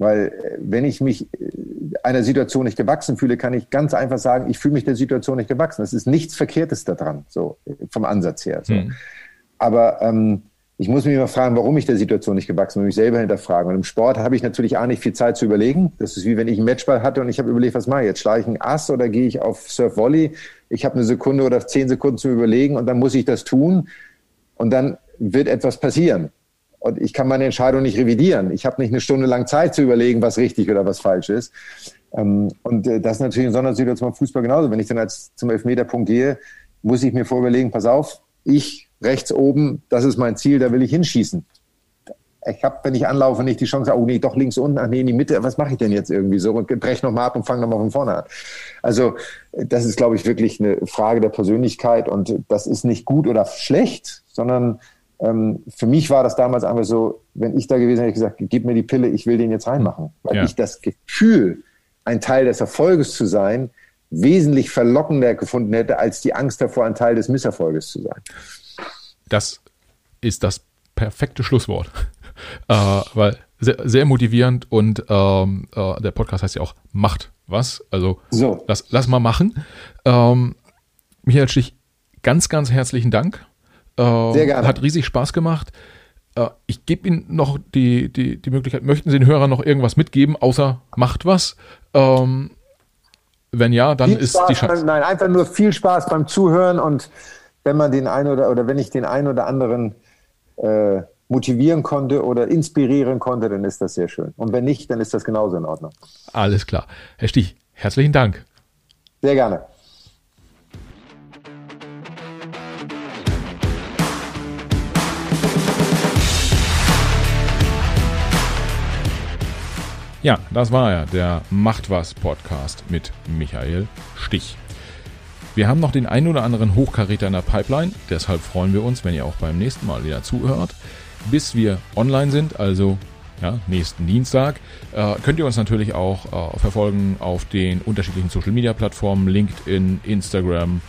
A: Weil äh, wenn ich mich äh, einer Situation nicht gewachsen fühle, kann ich ganz einfach sagen, ich fühle mich der Situation nicht gewachsen. Das ist nichts Verkehrtes daran, so vom Ansatz her. So. Mhm. Aber ähm, ich muss mich immer fragen, warum ich der Situation nicht gewachsen bin, mich selber hinterfragen. Und im Sport habe ich natürlich auch nicht viel Zeit zu überlegen. Das ist wie wenn ich einen Matchball hatte und ich habe überlegt, was mache ich jetzt? Schlage ich einen Ass oder gehe ich auf Surf Volley? Ich habe eine Sekunde oder zehn Sekunden zu überlegen und dann muss ich das tun und dann wird etwas passieren. Und ich kann meine Entscheidung nicht revidieren. Ich habe nicht eine Stunde lang Zeit zu überlegen, was richtig oder was falsch ist. Ähm, und äh, das ist natürlich in so einer Situation beim Fußball genauso. Wenn ich dann als zum Elfmeterpunkt gehe, muss ich mir vorüberlegen, pass auf, ich rechts oben, das ist mein Ziel, da will ich hinschießen. Ich habe, wenn ich anlaufe, nicht die Chance, oh nee, doch links unten, ach nee, in die Mitte, was mache ich denn jetzt irgendwie so? Und brech nochmal ab und fange nochmal von vorne an. Also das ist, glaube ich, wirklich eine Frage der Persönlichkeit und das ist nicht gut oder schlecht, sondern ähm, für mich war das damals einfach so, wenn ich da gewesen wäre, hätte ich gesagt, gib mir die Pille, ich will den jetzt reinmachen. Weil ja. ich das Gefühl, ein Teil des Erfolges zu sein, wesentlich verlockender gefunden hätte, als die Angst davor, ein Teil des Misserfolges zu sein.
B: Das ist das perfekte Schlusswort. äh, weil sehr, sehr motivierend und ähm, äh, der Podcast heißt ja auch Macht was. Also so. lass, lass mal machen. Ähm, Michael Stich, ganz, ganz herzlichen Dank. Äh, sehr gerne. Hat riesig Spaß gemacht. Äh, ich gebe Ihnen noch die, die, die Möglichkeit, möchten Sie den Hörern noch irgendwas mitgeben, außer macht was? Ähm, wenn ja, dann
A: viel
B: ist
A: Spaß
B: die Chance.
A: nein, einfach nur viel Spaß beim Zuhören und wenn man den einen oder oder wenn ich den einen oder anderen äh, motivieren konnte oder inspirieren konnte, dann ist das sehr schön. Und wenn nicht, dann ist das genauso in Ordnung.
B: Alles klar. Herr Stich, herzlichen Dank.
A: Sehr gerne.
B: Ja, das war er, der Macht was Podcast mit Michael Stich. Wir haben noch den einen oder anderen Hochkaräter in der Pipeline, deshalb freuen wir uns, wenn ihr auch beim nächsten Mal wieder zuhört. Bis wir online sind, also ja, nächsten Dienstag, äh, könnt ihr uns natürlich auch äh, verfolgen auf den unterschiedlichen Social Media Plattformen, LinkedIn, Instagram,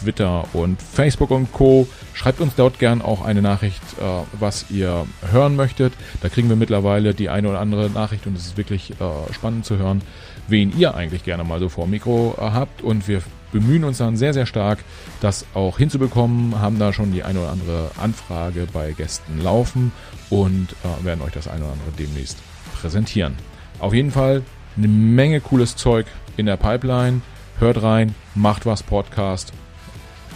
B: Twitter und Facebook und Co. Schreibt uns dort gern auch eine Nachricht, äh, was ihr hören möchtet. Da kriegen wir mittlerweile die eine oder andere Nachricht und es ist wirklich äh, spannend zu hören, wen ihr eigentlich gerne mal so vor Mikro äh, habt. Und wir bemühen uns dann sehr, sehr stark, das auch hinzubekommen, haben da schon die eine oder andere Anfrage bei Gästen laufen und werden euch das eine oder andere demnächst präsentieren. Auf jeden Fall eine Menge cooles Zeug in der Pipeline. Hört rein, macht was Podcast